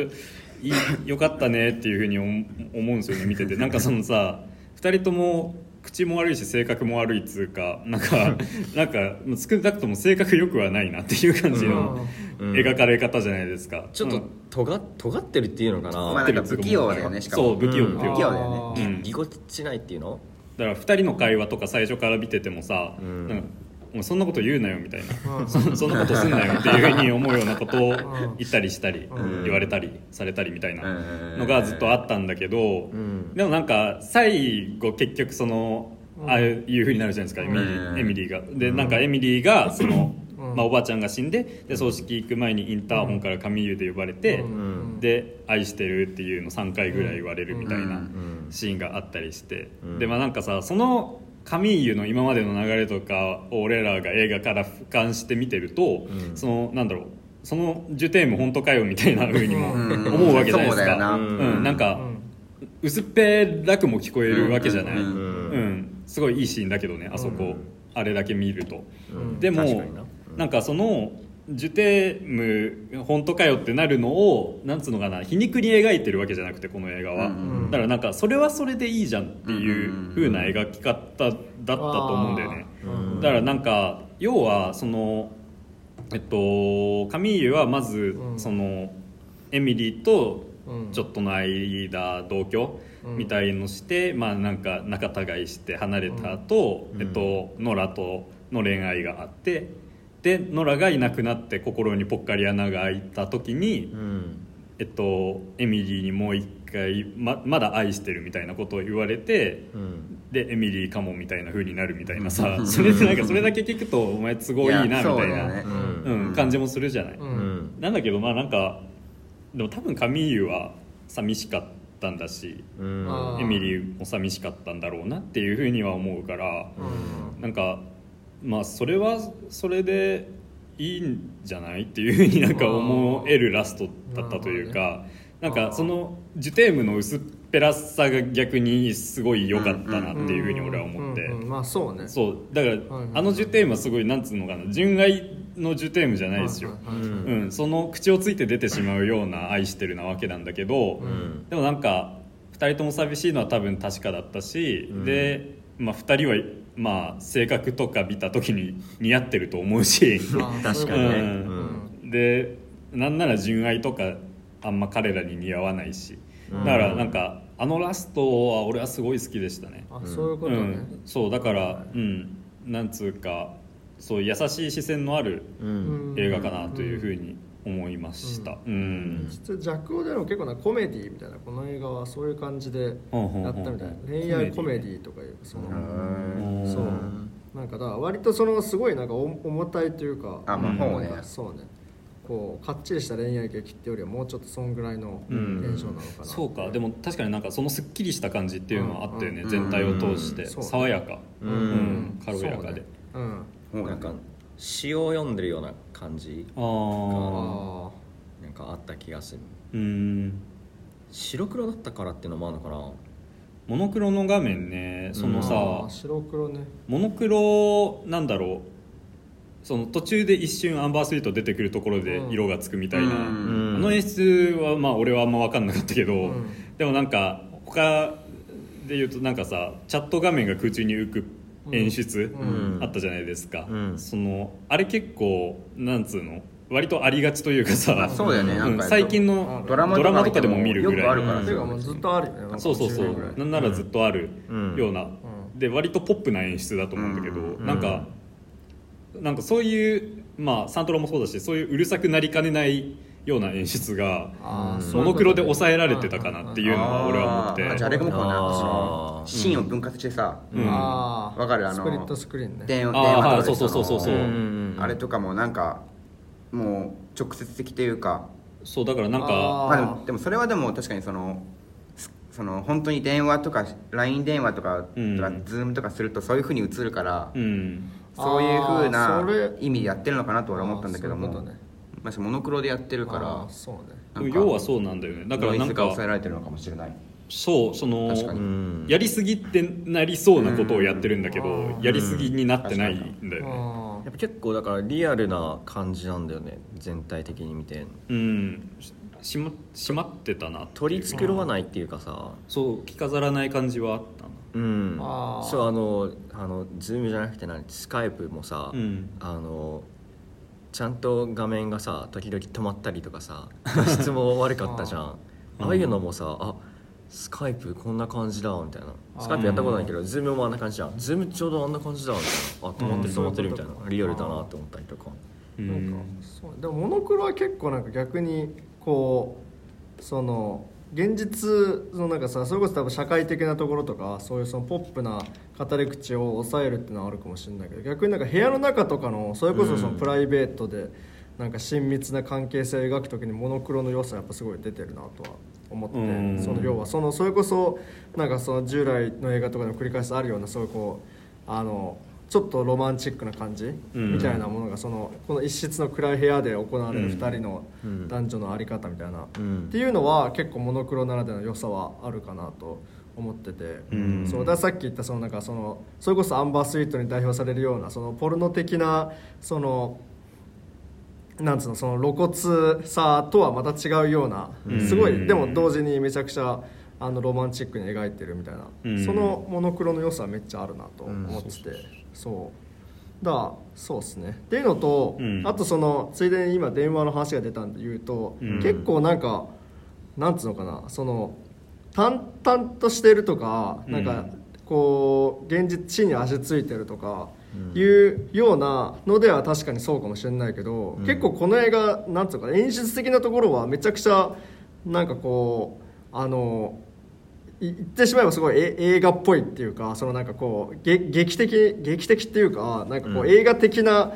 Speaker 1: よかったねっていうふうに思思うんですよね見てて。なんかそのさ二人とも口も悪いし性格も悪いっつうかなんか なんか少なくとも性格良くはないなっていう感じの
Speaker 4: うん。
Speaker 1: 描かれ方じゃないですか、
Speaker 4: ちょっと尖尖ってるっていうのかな、
Speaker 3: まあなんか不器用だよねしかも。
Speaker 1: そう不器用
Speaker 4: うん
Speaker 1: 不器用
Speaker 3: 不器用だよね。
Speaker 1: うん
Speaker 4: ぎこちないっていうの？
Speaker 1: だから2人の会話とか最初から見ててもさ、
Speaker 4: ん。
Speaker 1: なんかお前そんなこと言うなよみたいな、
Speaker 2: うん。
Speaker 1: そそんなことすんなよっていうふうに思うようなことを言ったりしたり、
Speaker 2: うん。
Speaker 1: 言われたりされたりみたいな
Speaker 3: うん。
Speaker 1: のがずっとあったんだけど、
Speaker 4: ん。
Speaker 1: でもなんか最後結局その、
Speaker 2: うん。
Speaker 1: ああいうふうになるじゃないですかエミリー,、
Speaker 3: うん。
Speaker 1: エミリーが。でなんかエミリーがその、
Speaker 2: うん。
Speaker 1: まあ、おばあちゃんが死んでで葬式行く前にインターホンからカミーユで呼ばれて、
Speaker 2: うん。
Speaker 1: で「愛してる」っていうの3回ぐらい言われるみたいな
Speaker 3: うん。
Speaker 1: シーンがあったりして、
Speaker 4: うん。
Speaker 1: でまあなんかさそのカミーユの今までの流れとかを俺らが映画から俯瞰して見てると、
Speaker 4: うん。
Speaker 1: そのなんだろう。そのジュテーム本当かよみたいな風にも
Speaker 3: うん。
Speaker 1: 思うわけじゃないですか、
Speaker 3: そう
Speaker 1: ん。なんか、
Speaker 2: うん
Speaker 1: 薄っぺらくも聞こえるわけじゃない、
Speaker 3: う
Speaker 1: うん。ん
Speaker 4: うん。
Speaker 1: すごいいいシーンだけどねあそこ、
Speaker 4: うん。
Speaker 1: あれだけ見ると、
Speaker 2: うん。
Speaker 1: でも
Speaker 4: な
Speaker 1: んかそのジュテーム本当かよってなるのをなんつうのかな皮肉に描いてるわけじゃなくてこの映画は、
Speaker 3: うん
Speaker 1: だからなんかそれはそれでいいじゃんっていう風な描き方だったと思うんだよね、
Speaker 2: うん。
Speaker 1: だからなんか要はそのえっとカミーユはまず
Speaker 2: うん。
Speaker 1: そのエミリーと
Speaker 2: うん。
Speaker 1: ちょっとの間同居
Speaker 2: うん。
Speaker 1: みたいのして、まあなんか仲違いして離れた後、
Speaker 4: うん。
Speaker 1: えっとノラとの恋愛があってでノラがいなくなって心にぽっかり穴が開いた時に、
Speaker 4: うん。
Speaker 1: えっと、エミリーにもう一回ままだ愛してるみたいなことを言われて
Speaker 4: うん。
Speaker 1: でエミリーかもみたいな風になるみたいなさ それでなんかそれだけ聞くとお前都合いいなみたいな。
Speaker 3: ね。
Speaker 1: うん。感じもするじゃない、なんだけどまあなんかでも多分カミーユは寂しかったんだしエミリーも寂しかったんだろうなっていう風には思うから
Speaker 2: うん。
Speaker 1: なんかまあそれはそれでいいんじゃない？っていう風になんか思えるラストだったというかなんかそのジュテームの薄っぺらさが逆にすごい良かったなっていう風に俺は思って。
Speaker 2: まあそうね。
Speaker 1: そう。だからあのジュテームはすごいなんつうのかな純愛のジュテームじゃないですよ。
Speaker 4: うん
Speaker 1: うん、その口をついて出てしまうような愛してるなわけなんだけど、
Speaker 4: うん。
Speaker 1: でもなんか2人とも寂しいのは多分確かだったし、
Speaker 4: うん。
Speaker 1: で、まあ、2人は、まあ、性格とか見た時に似合ってると思うし、
Speaker 4: 確かにね。
Speaker 1: う
Speaker 4: うん。
Speaker 1: んでなんなら純愛とかあんま彼らに似合わないし。
Speaker 4: うん。
Speaker 1: だからなんかあのラストは俺はすごい好きでしたね。
Speaker 2: あそういうことね。
Speaker 1: うん、そうだから、うん、なんつうかそう優しい視線のある
Speaker 4: うん。
Speaker 1: 映画かなというふうに思いました。うん。
Speaker 2: 実は弱王でも結構なコメディみたいなこの映画はそういう感じでやったみたいな恋愛コメディとかいうその
Speaker 1: うん
Speaker 2: そう。なんかだ割とそのすごいなんかお重たいというか
Speaker 3: あまあ
Speaker 1: うん
Speaker 3: ほうね。
Speaker 2: そうね。こうかっちりした恋愛劇っていうよりはもうちょっとそんぐらいのテンションなのかな
Speaker 1: そうか。でも確かになんかそのすっきりした感じっていうのはあったよね、
Speaker 2: うん。
Speaker 1: 全体を通して、爽やか、
Speaker 4: う
Speaker 1: うん。
Speaker 4: ん
Speaker 1: 軽やかで、
Speaker 2: そうね。うん。
Speaker 4: なんか詩を読んでるような感じ
Speaker 1: ああ
Speaker 2: あ
Speaker 4: なんかあった気がする。
Speaker 1: うん。
Speaker 4: 白黒だったからっていうのもあるのかな。
Speaker 1: モノクロの画面ね。その
Speaker 2: あ
Speaker 1: さ、
Speaker 2: ー白黒ね。
Speaker 1: モノクロなんだろう。その途中で一瞬アンバースイート出てくるところで色がつくみたいな、
Speaker 3: うん。
Speaker 1: あの演出はまあ俺はあんま分かんなかったけど、
Speaker 2: ん。
Speaker 1: でもなんか他で言うとなんかさチャット画面が空中に浮く演出
Speaker 2: うん。
Speaker 1: あったじゃないですか、
Speaker 4: うん。
Speaker 1: そのあれ結構なんつうの割とありがちというかさ
Speaker 3: あそうだよねなん。か
Speaker 1: うん最近の
Speaker 3: ドラマ
Speaker 1: ドラマとかでも見るぐらい。
Speaker 3: よくあるから
Speaker 2: ていうかもうずっとあるよね。
Speaker 1: そうそうそ
Speaker 2: 10年ぐらい。
Speaker 1: うなんならずっとある
Speaker 4: うん。
Speaker 1: ような、
Speaker 2: ん。
Speaker 1: で割とポップな演出だと思うんだけど、
Speaker 3: うん。
Speaker 1: なんか、なんかそういうまあサントラもそうだしそういううるさくなりかねないような演出がモノクロで抑えられてたかなっていうのは俺は思って
Speaker 3: あーじゃああれかもかなそのシー。ンを分割してさ
Speaker 1: うん
Speaker 3: かるあの
Speaker 2: スプリットスクリーンね。
Speaker 3: 電話とか
Speaker 1: そうそうそうそうそう。
Speaker 3: の
Speaker 4: うん。
Speaker 3: あれとかもなんかもう直接的というか。
Speaker 1: そうだからなんか
Speaker 2: あー。
Speaker 3: まあでもでもそれはでも確かにそのすその本当に電話とか LINE 電話とか、
Speaker 1: うん。
Speaker 3: とか Zoom とかするとそういうふうに映るから、
Speaker 1: うん。
Speaker 3: そういうふう
Speaker 2: あ
Speaker 3: な意味でやってるのかなと俺は思ったんだけども。
Speaker 2: ね
Speaker 3: まあ、モノクロでやってるか
Speaker 2: あ
Speaker 3: ら
Speaker 2: ーそうね。
Speaker 1: 要はそうなんだよね。だからなんか
Speaker 3: 抑えられてるのかもしれない。
Speaker 1: そうその
Speaker 3: 確かに。
Speaker 4: うん。
Speaker 1: やりすぎってなりそうなことをやってるんだけど、
Speaker 2: うん
Speaker 1: やりすぎになってないんだよね。
Speaker 2: あ
Speaker 4: やっぱ結構だからリアルな感じなんだよね全体的に見て。
Speaker 1: うん。しましまってたな
Speaker 4: 取り繕わないっていうかさ。
Speaker 1: そう着飾らない感じはあったな。
Speaker 4: うん。そうあのあのズームじゃなくて何？スカイプもさ、
Speaker 1: うん。
Speaker 4: あのちゃんと画面がさ時々止まったりとかさ画 質も悪かったじゃん。ああいうのもさあスカイプこんな感じだみたいな。スカイプやったことないけどズームもあんな感じじゃん。ズームちょうどあんな感じだみたいな。あ止まってる止まってるみたいな。
Speaker 2: うん
Speaker 4: リアルだなって思ったりとか。
Speaker 1: うん
Speaker 2: なんか。そうでもモノクロは結構なんか逆にこうその現実のなんかさそれこそ多分社会的なところとかそういうそのポップな語り口を抑えるっていうのはあるかもしれないけど逆になんか部屋の中とかのそれこそそのプライベートでなんか親密な関係性を描く時にモノクロの良さやっぱすごい出てるなとは思って
Speaker 1: うん。
Speaker 2: その要はそのそれこそなんかその従来の映画とかでも繰り返しあるようなそういうこうあのちょっとロマンチックな感じ
Speaker 1: うん。
Speaker 2: みたいなものがそのこの一室の暗い部屋で行われる
Speaker 1: うん
Speaker 2: 2人の
Speaker 4: うん。
Speaker 2: 男女の在り方みたいな、
Speaker 4: うん。
Speaker 2: っていうのは結構モノクロならではの良さはあるかなと思ってて、
Speaker 1: うん。
Speaker 2: そうだからさっき言ったそのなんかそのそれこそアンバースイートに代表されるようなそのポルノ的なそのなんつうのその露骨さとはまた違うような
Speaker 1: うん。
Speaker 2: すごいでも同時にめちゃくちゃあのロマンチックに描いてるみたいな、
Speaker 1: うん。
Speaker 2: そのモノクロの良さはめっちゃあるなと思ってて、そう。だそうですね。っていうのと、
Speaker 1: うん。
Speaker 2: あとそのついでに今電話の話が出たんで言うと、
Speaker 1: うん。
Speaker 2: 結構なんかなんつうのかなその淡々としてるとか、
Speaker 1: うん。
Speaker 2: なんかこう現実地に足ついてるとかいうようなのでは確かにそうかもしれないけど、
Speaker 4: うん。
Speaker 2: 結構この映画なんつうのかな演出的なところはめちゃくちゃなんかこうあのい言ってしまえばすごいえ映画っぽいっていうかそのなんかこうげ劇的劇的っていうかなんかこう、
Speaker 4: うん。
Speaker 2: 映画的な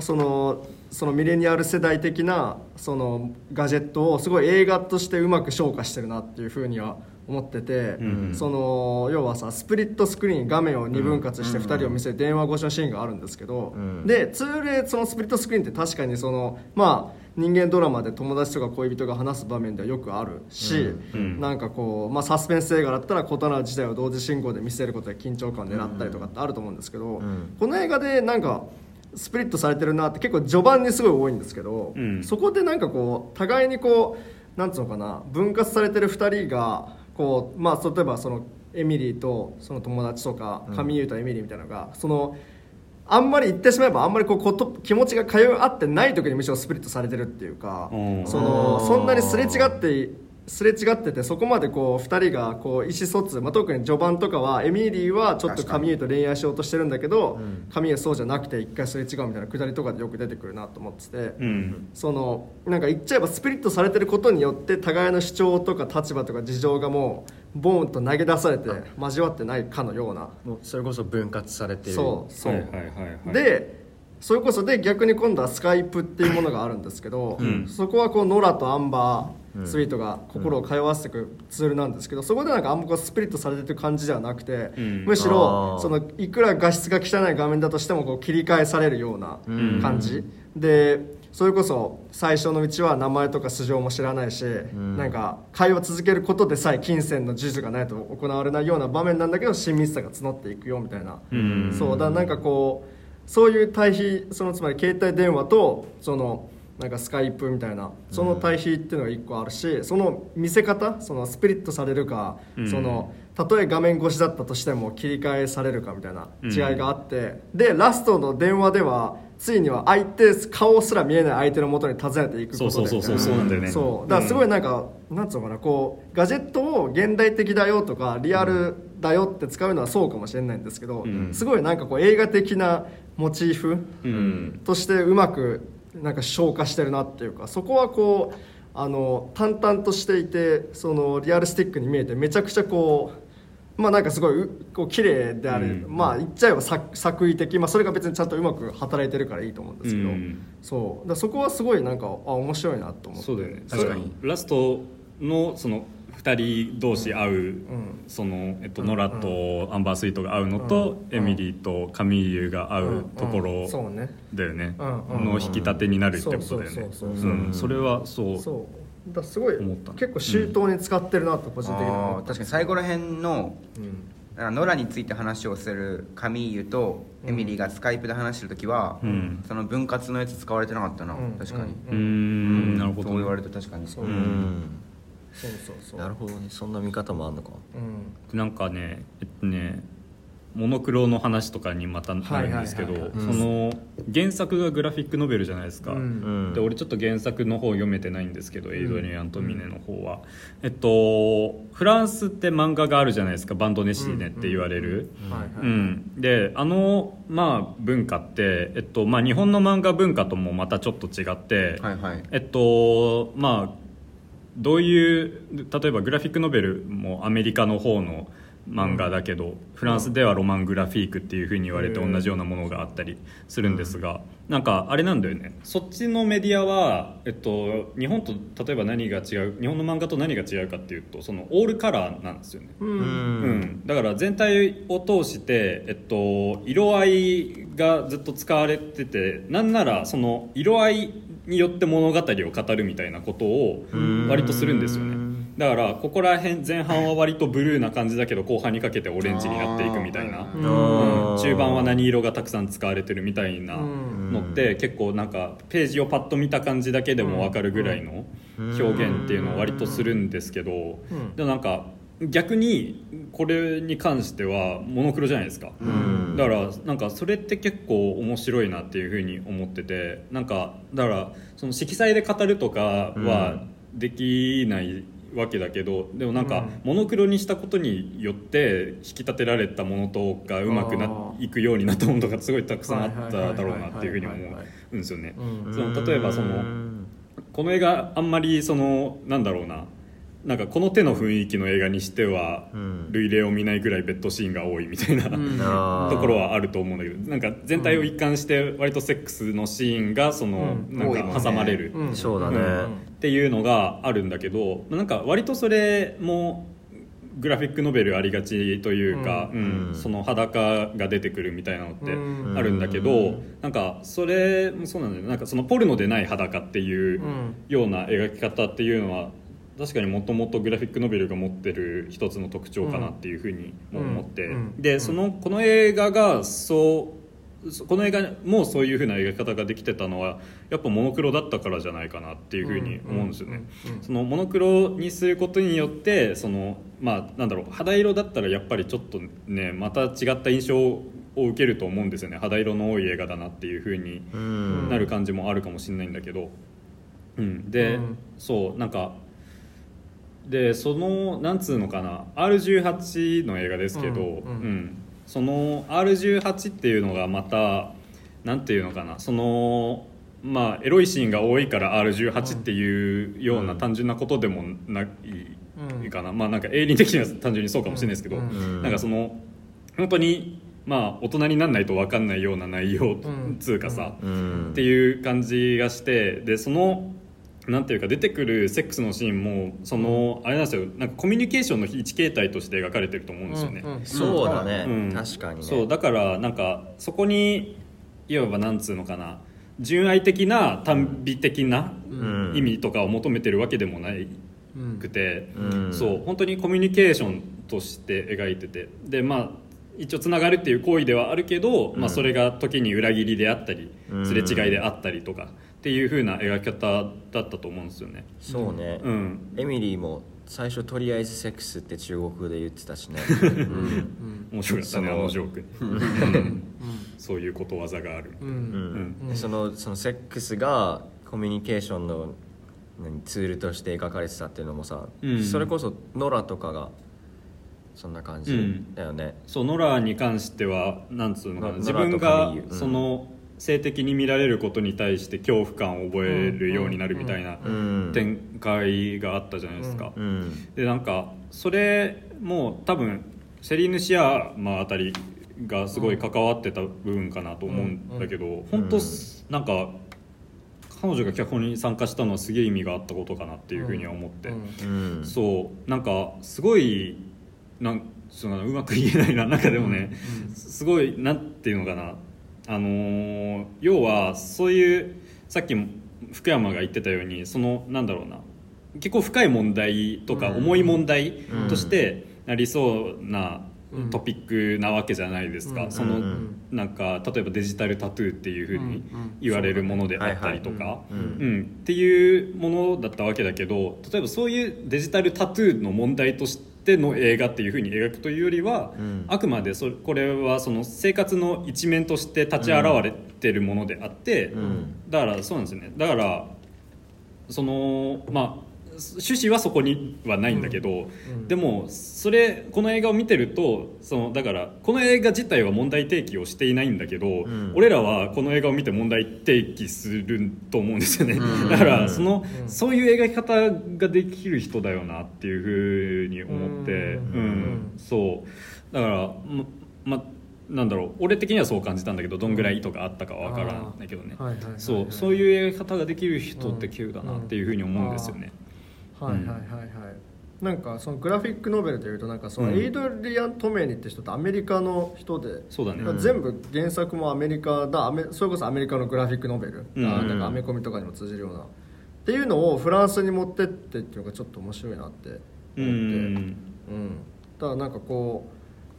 Speaker 2: そのそのミレニアル世代的なそのガジェットをすごい映画としてうまく昇華してるなっていうふうには思ってて、
Speaker 1: うん。
Speaker 2: その要はさスプリットスクリーン画面を2分割して2人を見せる電話越しのシーンがあるんですけど、
Speaker 4: うん。
Speaker 2: で通例そのスプリットスクリーンって確かにそのまあ人間ドラマで友達とか恋人が話す場面ではよくあるし、
Speaker 1: うん。
Speaker 2: なんかこう、まあ、サスペンス映画だったら異なる時代を同時進行で見せることで緊張感を狙ったりとかってあると思うんですけど、
Speaker 4: ん。
Speaker 2: この映画でなんかスプリットされてるなって結構序盤にすごい多いんですけど、
Speaker 1: うん。
Speaker 2: そこでなんかこう互いにこうなんつうのかな分割されてる2人がこう、まあ、例えばそのエミリーとその友達とかカミユーとエミリーみたいなのが、そのあんまり言ってしまえばあんまりこうこと気持ちが通い合ってない時にむしろスプリットされてるっていうか、
Speaker 1: うん。
Speaker 2: そのそんなにすれ違ってすれ違っててそこまでこう2人がこう意思疎通、まあ、特に序盤とかはエミリーはちょっとカミと恋愛しようとしてるんだけど、
Speaker 4: うん。
Speaker 2: カミそうじゃなくて一回すれ違うみたいなくだりとかでよく出てくるなと思ってて。
Speaker 1: うん。
Speaker 2: そのなんか言っちゃえばスプリットされてることによって互いの主張とか立場とか事情がもうボーンと投げ出されて交わってないかのような。
Speaker 4: もうそれこそ分割されてる。
Speaker 2: そうそう、
Speaker 1: はいはいはいはい。
Speaker 2: でそれこそで逆に今度はスカイプっていうものがあるんですけど、
Speaker 1: うん。
Speaker 2: そこはこうノラとアンバ
Speaker 4: うん。
Speaker 2: ースイートが心を通わせていくツールなんですけどそこでなんかあんまこうスプリットされてる感じではなくて、
Speaker 1: うん。
Speaker 2: むしろそのいくら画質が汚い画面だとしてもこう切り替えされるような
Speaker 4: うん。
Speaker 2: 感じ、でそれこそ最初のうちは名前とか素性も知らないし、
Speaker 4: ん。
Speaker 2: なんか会話続けることでさえ金銭の授受がないと行われないような場面なんだけど親密さが募っていくよみたいな、
Speaker 1: うん。
Speaker 2: そうだなんかこうそういう対比そのつまり携帯電話とそのなんかスカイプみたいなその対比っていうのが一個あるし、その見せ方そのスピリットされるか、
Speaker 1: うん。
Speaker 2: そのたとえ画面越しだったとしても切り替えされるかみたいな違いがあって、でラストの電話ではついには相手顔すら見えない相手の元に訪ねていくことで。
Speaker 1: そうそうそうそうそうなんだよね。
Speaker 2: そう。だからすごいなんか、なんつうのかなこうガジェットを現代的だよとかリアルだよって使うのはそうかもしれないんですけど、
Speaker 1: うん。
Speaker 2: すごいなんかこう映画的なモチーフ
Speaker 1: うん。
Speaker 2: としてうまくなんか消化してるなっていうかそこはこうあの淡々としていてそのリアルスティックに見えてめちゃくちゃこうまあなんかすごいうこう綺麗である、
Speaker 1: うん。
Speaker 2: まあ言っちゃえば作作為的、まあ、それが別にちゃんとうまく働いてるからいいと思うんですけど、
Speaker 1: うん。
Speaker 2: そう。だそこはすごいなんかあ面白いなと思って。
Speaker 1: そうだよね。
Speaker 3: 確かに。
Speaker 1: ラストのその2人同士会う、
Speaker 2: ん。
Speaker 1: その、えっと
Speaker 2: うん。
Speaker 1: ノラとアンバースイートが会うのと、
Speaker 2: うん。
Speaker 1: エミリーとカミーユが会うとこ
Speaker 2: うん。
Speaker 1: ろ
Speaker 2: うん。そうね。
Speaker 1: だよね、の引き立てになるってことだよね。
Speaker 2: そ
Speaker 1: れはそう。
Speaker 2: そう。だすごい
Speaker 1: 思った。
Speaker 2: 結構周到に使ってるなと個人的に
Speaker 3: 確かに最後らへんの
Speaker 2: うん。
Speaker 3: だからノラについて話をするカミーユとエミリーがスカイプで話してる時は、
Speaker 1: うん。
Speaker 3: その分割のやつ使われてなかったな、
Speaker 2: うん。
Speaker 3: 確かに、
Speaker 1: うーん。なるほど、
Speaker 3: そう言われると確かに。
Speaker 2: そう。
Speaker 4: うん
Speaker 2: そうそうそう。
Speaker 4: なるほどね。そんな見方もあんのか。
Speaker 2: うん。
Speaker 1: なんかねえっとねモノクロの話とかにまたなるんですけどその原作がグラフィックノベルじゃないですか、
Speaker 2: うん。
Speaker 4: うん。
Speaker 1: で俺ちょっと原作の方読めてないんですけど、エイドリアンとミネの方は、えっとフランスって漫画があるじゃないですかバンドネシーネって言われる、
Speaker 2: はいはい。
Speaker 1: うん、であの、まあ、文化って、えっとまあ、日本の漫画文化ともまたちょっと違って、
Speaker 3: はいはい。
Speaker 1: えっとまあどういう例えばグラフィックノベルもアメリカの方の漫画だけど、フランスではロマングラフィークっていうふうに言われて
Speaker 2: うん
Speaker 1: 同じようなものがあったりするんですが、なんかあれなんだよね。そっちのメディアは、えっと、日本と例えば何が違う日本の漫画と何が違うかっていうとそのオールカラーなんですよね。
Speaker 2: う
Speaker 4: うん。
Speaker 1: うん、だから全体を通して、えっと、色合いがずっと使われててなんならその色合いによって物語を語るみたいなことを割とするんですよね。だからここら辺前半は割とブルーな感じだけど後半にかけてオレンジになっていくみたいな、
Speaker 2: うん。
Speaker 1: うん。中盤は何色がたくさん使われてるみたいなのって結構なんかページをパッと見た感じだけでも分かるぐらいの表現っていうのを割とするんですけど
Speaker 2: ん。
Speaker 1: でもなんか逆にこれに関してはモノクロじゃないですか、
Speaker 4: ん
Speaker 1: だからなんかそれって結構面白いなっていうふうに思っててなんかだからその色彩で語るとかはできないわけだけどでもなんかモノクロにしたことによって引き立てられたものとかうまくないくようになったものとかすごいたくさんあっただろうなっていうふうに思うんですよね。
Speaker 2: うん
Speaker 1: その例えばそのこの映画あんまりそのなんだろうななんかこの手の雰囲気の映画にしては
Speaker 4: うん。
Speaker 1: 類例を見ないぐらいベッドシーンが多いみたいな、
Speaker 2: ん。
Speaker 4: あー。
Speaker 1: ところはあると思うんだけどなんか全体を一貫して割とセックスのシーンがその
Speaker 2: うん。
Speaker 1: なんか挟まれる
Speaker 2: うん。
Speaker 4: そうだね、
Speaker 1: っていうのがあるんだけどなんか割とそれもグラフィックノベルありがちというか、
Speaker 4: う
Speaker 1: うんん。その裸が出てくるみたいなのって
Speaker 2: うん。
Speaker 1: あるんだけど、なんかそれもそうなんだよね。なんかそのポルノでない裸っていう
Speaker 2: うん。
Speaker 1: ような描き方っていうのは確かにもともとグラフィックノベルが持ってる一つの特徴かなっていうふうにも思って、でそのこの映画がそうそこの映画もそういうふうな描き方ができてたのはやっぱモノクロだったからじゃないかなっていうふうに思うんですよね。そのモノクロにすることによってそのまあなんだろう肌色だったらやっぱりちょっとねまた違った印象を受けると思うんですよね。肌色の多い映画だなっていうふうに
Speaker 4: うん。
Speaker 1: なる感じもあるかもしれないんだけど、うん、で、
Speaker 2: うん。
Speaker 1: そうなんかでそのなんつうのかな R18 の映画ですけど、
Speaker 2: う
Speaker 1: うん。ん
Speaker 2: うん。
Speaker 1: その R18 っていうのがまたなんていうのかなそのまあエロいシーンが多いから R18 っていうような単純なことでもない
Speaker 2: うん。
Speaker 1: かな、まあなんか営利的には単純にそうかもしれないですけど、なんかその本当にまあ大人にならないと分かんないような内容
Speaker 2: ん。
Speaker 1: つうかさ、
Speaker 4: うん。
Speaker 1: っていう感じがしてでそのなんていうか出てくるセックスのシーンもそのあれなんですよ。なんかコミュニケーションの一形態として描かれてると思うんですよね、
Speaker 2: うんうん
Speaker 4: そうだね、
Speaker 1: うん。
Speaker 4: 確かにね。
Speaker 1: そうだからなんかそこにいわばなんつうのかな。純愛的な単美的な
Speaker 4: うん。
Speaker 1: 意味とかを求めてるわけでもない
Speaker 2: うん
Speaker 1: くて、
Speaker 4: うん。
Speaker 1: そう本当にコミュニケーションとして描いてて。でまあ一応つながるっていう行為ではあるけど、まあ、それが時に裏切りであったり
Speaker 4: うん。
Speaker 1: すれ違いであったりとかっていう風な描き方だったと思うんですよね。
Speaker 4: そうね、
Speaker 1: うん。
Speaker 4: エミリーも最初とりあえずセックスって中国語で言ってたしね、うん。
Speaker 2: うん。
Speaker 1: 面白かったねあ
Speaker 4: その
Speaker 1: のジョーク、うん。そういうことわざがある、
Speaker 2: う
Speaker 4: うん。ん
Speaker 2: うん。
Speaker 4: でそのそのセックスがコミュニケーションの何ツールとして描かれてたっていうのもさ、
Speaker 1: うん。
Speaker 4: それこそノラとかがそんな感じ
Speaker 1: うん
Speaker 4: だよね、
Speaker 1: そうノラに関してはなんつうのかな。
Speaker 4: ノ
Speaker 1: 自分がその性的に見られることに対して恐怖感を覚えるようになるみたいな
Speaker 4: うん
Speaker 1: 展開があったじゃないですか、
Speaker 4: うん
Speaker 1: でなんかそれも多分セリーヌ・シアーマあたりがすごい関わってた部分かなと思うんだけど、本当なんか彼女が脚本に参加したのはすげえ意味があったことかなっていうふうには思って、そうなんかすごいなんそのうまく言えないななんかでもね、すごいなんていうのかなあのー要はそういうさっきも福山が言ってたようにそのなんだろうな結構深い問題とか重い問題としてなりそうな
Speaker 2: うん。
Speaker 1: トピックなわけじゃないですか、
Speaker 2: うん。
Speaker 1: その、
Speaker 4: うん
Speaker 1: なんか例えばデジタルタトゥーっていうふうに言われるものであったりとか。っていうものだったわけだけど例えばそういうデジタルタトゥーの問題とししての映画っていうふうに描くというよりは、
Speaker 4: うん。
Speaker 1: あくまでそれこれはその生活の一面として立ち現れてるものであって、
Speaker 4: ん。
Speaker 1: だからそうなんですよね。だからそのまあ趣旨はそこにはないんだけど、でもそれこの映画を見てるとそのだからこの映画自体は問題提起をしていないんだけど、
Speaker 4: ん。
Speaker 1: 俺らはこの映画を見て問題提起すると思うんですよね、
Speaker 4: うん。
Speaker 1: だからその、そういう描き方ができる人だよなっていうふうに思って、
Speaker 2: う
Speaker 1: うん。んそう。だからままなんだろう。俺的にはそう感じたんだけどどんぐらい意図があったかは分からないけどね、そう。そういう描き方ができる人って稀有だなっていうふうに思うんですよね、
Speaker 2: はいはいはいはい。なんかそのグラフィックノベルでいうとなんかその
Speaker 1: うん。
Speaker 2: エイドリアン・トメニって人ってアメリカの人で、
Speaker 1: そうだね、
Speaker 4: うん
Speaker 2: 全部原作もアメリカだアメそれこそアメリカのグラフィックノベル、
Speaker 1: うん。
Speaker 2: あなんかアメコミとかにも通じるような。っていうのをフランスに持ってってっていうのがちょっと面白いなって思って、
Speaker 1: うん。
Speaker 2: うん。だからなんかこ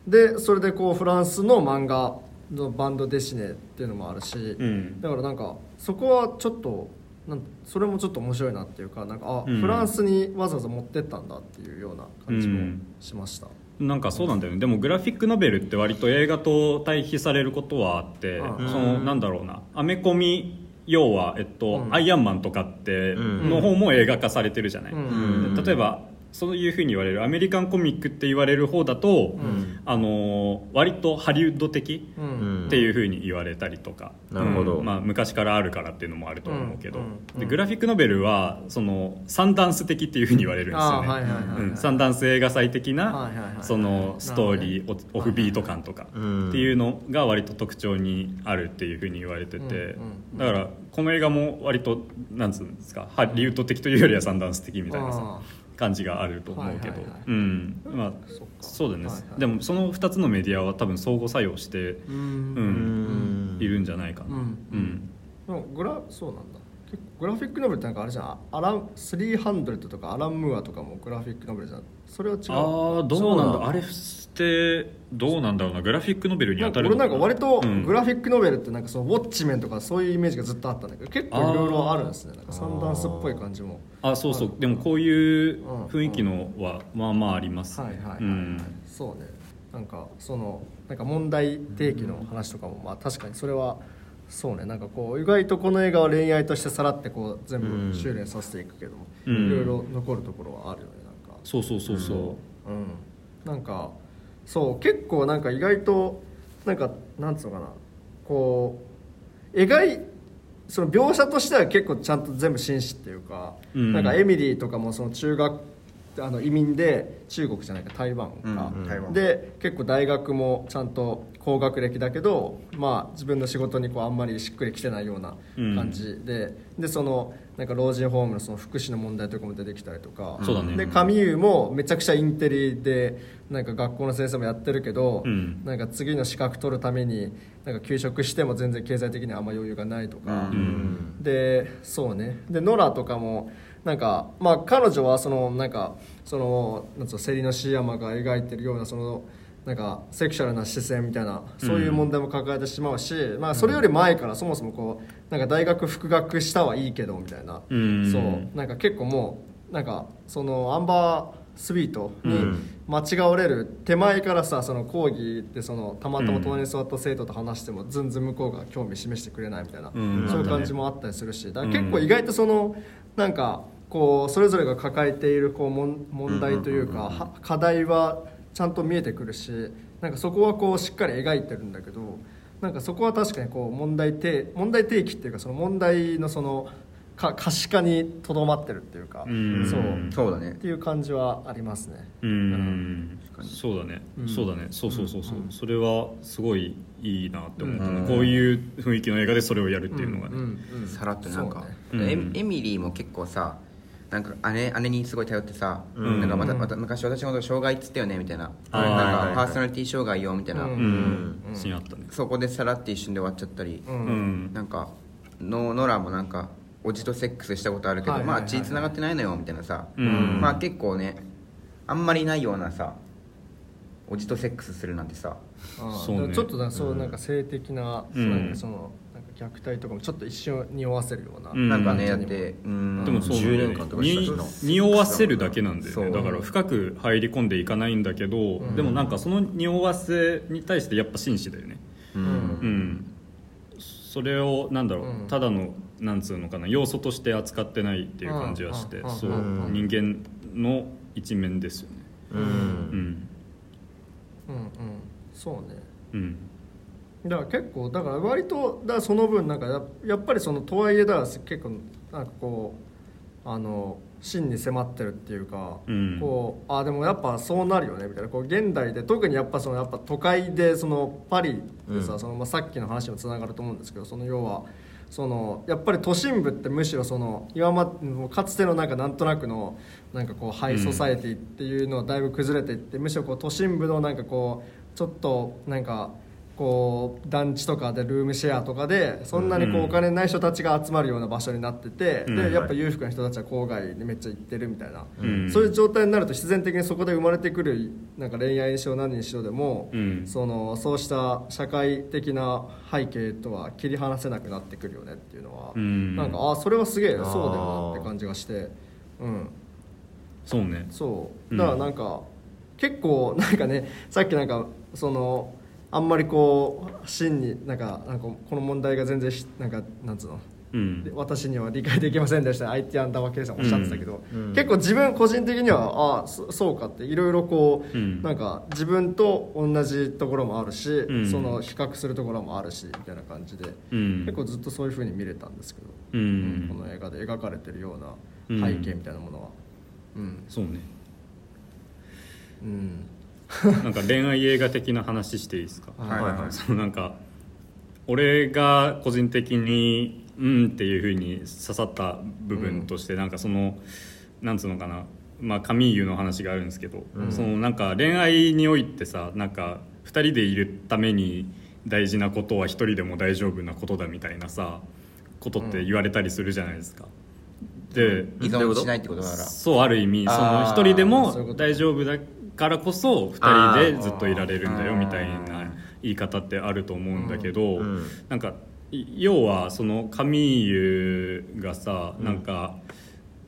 Speaker 2: うでそれでこうフランスの漫画のバンドデシネっていうのもあるし、
Speaker 1: うん。
Speaker 2: だからなんかそこはちょっとなんそれもちょっと面白いなっていうかなんかあ、
Speaker 1: うん。
Speaker 2: フランスにわざわざ持ってったんだっていうような感じも
Speaker 1: うん。
Speaker 2: しました、
Speaker 1: なんかそうなんだよね。でもグラフィックノベルって割と映画と対比されることはあって、
Speaker 2: うん。
Speaker 1: そのなんだろうな。アメコミ要は、えっと
Speaker 2: うん。
Speaker 1: アイアンマンとかって
Speaker 4: うん。
Speaker 1: の方も映画化されてるじゃない、
Speaker 2: うん。
Speaker 1: で例えばそういうふうに言われるアメリカンコミックって言われる方だと、
Speaker 2: ん。
Speaker 1: あの割とハリウッド的
Speaker 2: うん。
Speaker 1: っていうふうに言われたりとか、
Speaker 4: なるほど。
Speaker 1: うん。まあ、昔からあるからっていうのもあると思うけど、でグラフィックノベルはそのサンダンス的っていうふうに言われるんですよね、サンダンス映画祭的な、そのストーリー、オフビート感とか
Speaker 4: うん。
Speaker 1: っていうのが割と特徴にあるっていうふうに言われてて、だからこの映画も割となんつうんですかハリウッド的というよりはサンダンス的みたいなさ。
Speaker 2: あ
Speaker 1: 感じがあると思うけど、
Speaker 2: そ
Speaker 1: うだね、
Speaker 2: はいはい。
Speaker 1: でもその2つのメディアは多分相互作用して、
Speaker 2: ーう
Speaker 1: うん。
Speaker 2: ん。
Speaker 1: いるんじゃないかな、
Speaker 2: うん。
Speaker 1: うん。
Speaker 2: でもグラそうなんだグラフィックノベルってなんかあれじゃんアラン300とかアラン・ムーアとかもグラフィックノベルじゃん。それは違う。
Speaker 1: ああどうなん
Speaker 4: だ
Speaker 1: だあれってどうなんだろうなグラフィックノベルに当たるの
Speaker 2: 俺なんか割と
Speaker 1: うん。
Speaker 2: グラフィックノベルってなんかそのウォッチメンとかそういうイメージがずっとあったんだけど結構いろいろあるんですね。なんかサンダンスっぽい感じも。
Speaker 1: あそうそう。でもこういう雰囲気のはまあまあありますね。
Speaker 2: はいはいはい、はい。
Speaker 1: うん。
Speaker 2: そうね。なんかそのなんか問題提起の話とかもまあ確かにそれはそうねなんかこう意外とこの映画は恋愛としてさらってこう全部修練させていくけども、
Speaker 1: うん。
Speaker 2: いろいろ残るところはあるよねなんか。
Speaker 1: そうそうそうそう。
Speaker 2: うん。なんかそう結構なんか意外となんかなんつうのかなこう描いその描写としては結構ちゃんと全部紳士っていうか、
Speaker 1: うん。
Speaker 2: なんかエミリーとかもその中学あの移民で中国じゃないか台湾か、
Speaker 3: うん台湾
Speaker 2: で結構大学もちゃんと高学歴だけど、まあ、自分の仕事にこうあんまりしっくりきてないような感じで、でそのなんか老人ホームのその福祉の問題とかも出てきたりとか、
Speaker 1: ね。
Speaker 2: でカミューもめちゃくちゃインテリでなんか学校の先生もやってるけど、
Speaker 1: うん。
Speaker 2: なんか次の資格取るためになんか休職しても全然経済的にはあんま余裕がないとか、
Speaker 1: うん。
Speaker 2: でそうね。でノラとかもなんかまあ彼女はそのなんかそのなんつうのセリノシヤマが描いてるようなそのなんかセクシャルな視線みたいなそういう問題も抱えてしまうし、まあそれより前からそもそもこうなんか大学復学したはいいけどみたいな、
Speaker 1: うん。
Speaker 2: そう。なんか結構もうなんかそのアンバースイートに
Speaker 4: うん。
Speaker 2: 間違われる手前からさその講義でそのたまたま隣に座った生徒と話しても全然向こうが興味示してくれないみたいな、
Speaker 1: うん。
Speaker 2: そういう感じもあったりするし。だから結構意外とそのなんかこうそれぞれが抱えているこうもん問題というかは課題はちゃんと見えてくるしなんかそこはこうしっかり描いてるんだけどなんかそこは確かにこう問題提問題提起っていうかその問題のそのか可視化にとどまってるっていうか、
Speaker 1: うん。
Speaker 2: そう。
Speaker 3: そうだね。
Speaker 2: っていう感じはありますね。
Speaker 1: うん。そうだね、
Speaker 2: うん。
Speaker 1: そうだね。そうそうそうそう、
Speaker 2: うん。
Speaker 1: それはすごいいいなって思ったね、
Speaker 3: うん。
Speaker 1: こういう雰囲気の映画でそれをやるっていうのがね、
Speaker 2: ん。うん。
Speaker 3: さらっとなんか、エミリーも結構さなんか姉姉にすごい頼ってさ、
Speaker 1: うん。
Speaker 3: なんかまた
Speaker 2: うん
Speaker 3: また昔私のこと障害っつったよねみたいな,、
Speaker 1: はいはいはい
Speaker 3: なんかパーソナリティ障害よみたいな、
Speaker 2: うん。
Speaker 1: うん。
Speaker 2: うん
Speaker 1: シーンあったね。
Speaker 3: そこでさらって一瞬で終わっちゃったり、
Speaker 2: う
Speaker 1: うん。ん、
Speaker 3: なんかノノラもなんかおじとセックスしたことあるけど、
Speaker 2: はいはいはいはい。
Speaker 3: まあ血繋がってないのよみたいなさ、
Speaker 1: うん。
Speaker 3: まあ結構ねあんまりないようなさおじとセックスするなんてさ。
Speaker 2: ああ
Speaker 1: そうね。
Speaker 2: ちょっとなんかそうなんか性的な、
Speaker 1: うん。
Speaker 2: なんかそのなんか虐待とかもちょっと一瞬匂わせるような、
Speaker 1: うん。
Speaker 4: なんかねやってうん。
Speaker 1: でもそうなんだ。よ
Speaker 4: 10年間とか
Speaker 1: 匂わせるだけなんだよね。だから深く入り込んでいかないんだけど、
Speaker 2: うん。
Speaker 1: でもなんかその匂わせに対してやっぱ紳士だよね。
Speaker 4: う
Speaker 2: うん。
Speaker 1: うん。それをなんだろう、
Speaker 2: うん。
Speaker 1: ただのなんつうのかな要素として扱ってないっていう感じはして、
Speaker 2: うん。
Speaker 1: そう、
Speaker 4: うん。
Speaker 1: 人間の一面ですよね。
Speaker 4: う
Speaker 1: うんん。
Speaker 2: うんうん。そうね。
Speaker 1: うん
Speaker 2: だから結構だから割とだその分なんかややっぱりそのとはいえだ結構なんかこうあの真に迫ってるっていうか、
Speaker 1: うん。
Speaker 2: こうあでもやっぱそうなるよねみたいな。こう現代で特にやっぱそのやっぱ都会でそのパリでさ、
Speaker 4: うん。
Speaker 2: そのまあさっきの話にもつながると思うんですけどその要はそのやっぱり都心部ってむしろその今まかつてのなんかなんとなくのなんかこうハイソサエティっていうのはだいぶ崩れていって、むしろこう都心部のなんかこうちょっとなんかこう団地とかでルームシェアとかでそんなにこう
Speaker 1: うん
Speaker 2: お金ない人たちが集まるような場所になってて、
Speaker 1: うん。
Speaker 2: でやっぱ裕福な人たちは郊外にめっちゃ行ってるみたいな、
Speaker 1: うん。
Speaker 2: そういう状態になると必然的にそこで生まれてくるなんか恋愛にしろ何にしろでも、
Speaker 1: うん。
Speaker 2: そのそうした社会的な背景とは切り離せなくなってくるよねっていうのは、
Speaker 1: うん。
Speaker 2: なんかあそれはすげえそうだよなって感じがしてうん。
Speaker 1: そうね。
Speaker 2: そう。だからなんか、結構なんかねさっきなんかそのあんまりこう真になんかなんかこの問題が全然しなんかなんつうの？
Speaker 1: うん。
Speaker 2: で私には理解できませんでした。IT アンダーバーさんおっしゃってたけど、
Speaker 4: うん。
Speaker 2: 結構自分個人的にはああそそうかっていろいろこう、
Speaker 1: うん。
Speaker 2: なんか自分と同じところもあるし、
Speaker 1: ん。
Speaker 2: その比較するところもあるしみたいな感じで、
Speaker 1: うん。
Speaker 2: 結構ずっとそういうふうに見れたんですけど、
Speaker 1: う
Speaker 2: うんこの映画で描かれてるような背景みたいなものは。うん。
Speaker 1: そうね。
Speaker 2: うん
Speaker 1: なんか恋愛映画的な話していいですか？
Speaker 2: はい
Speaker 4: はいはい。
Speaker 1: そのなんか俺が個人的にうんっていうふうに刺さった部分として、なんかそのなんつうのかなまあカミーユの話があるんですけど、
Speaker 4: うん。
Speaker 1: そのなんか恋愛においてさなんか2人でいるために大事なことは1人でも大丈夫なことだみたいなさことって言われたりするじゃないですか。で、
Speaker 3: 依存しないってことなら。
Speaker 1: そうある意味その
Speaker 3: あー
Speaker 1: 一人でも大丈夫だからこそ二人でずっといられるんだよみたいな言い方ってあると思うんだけど、
Speaker 4: うん。
Speaker 1: なんかい要はそのカミーユがさなんか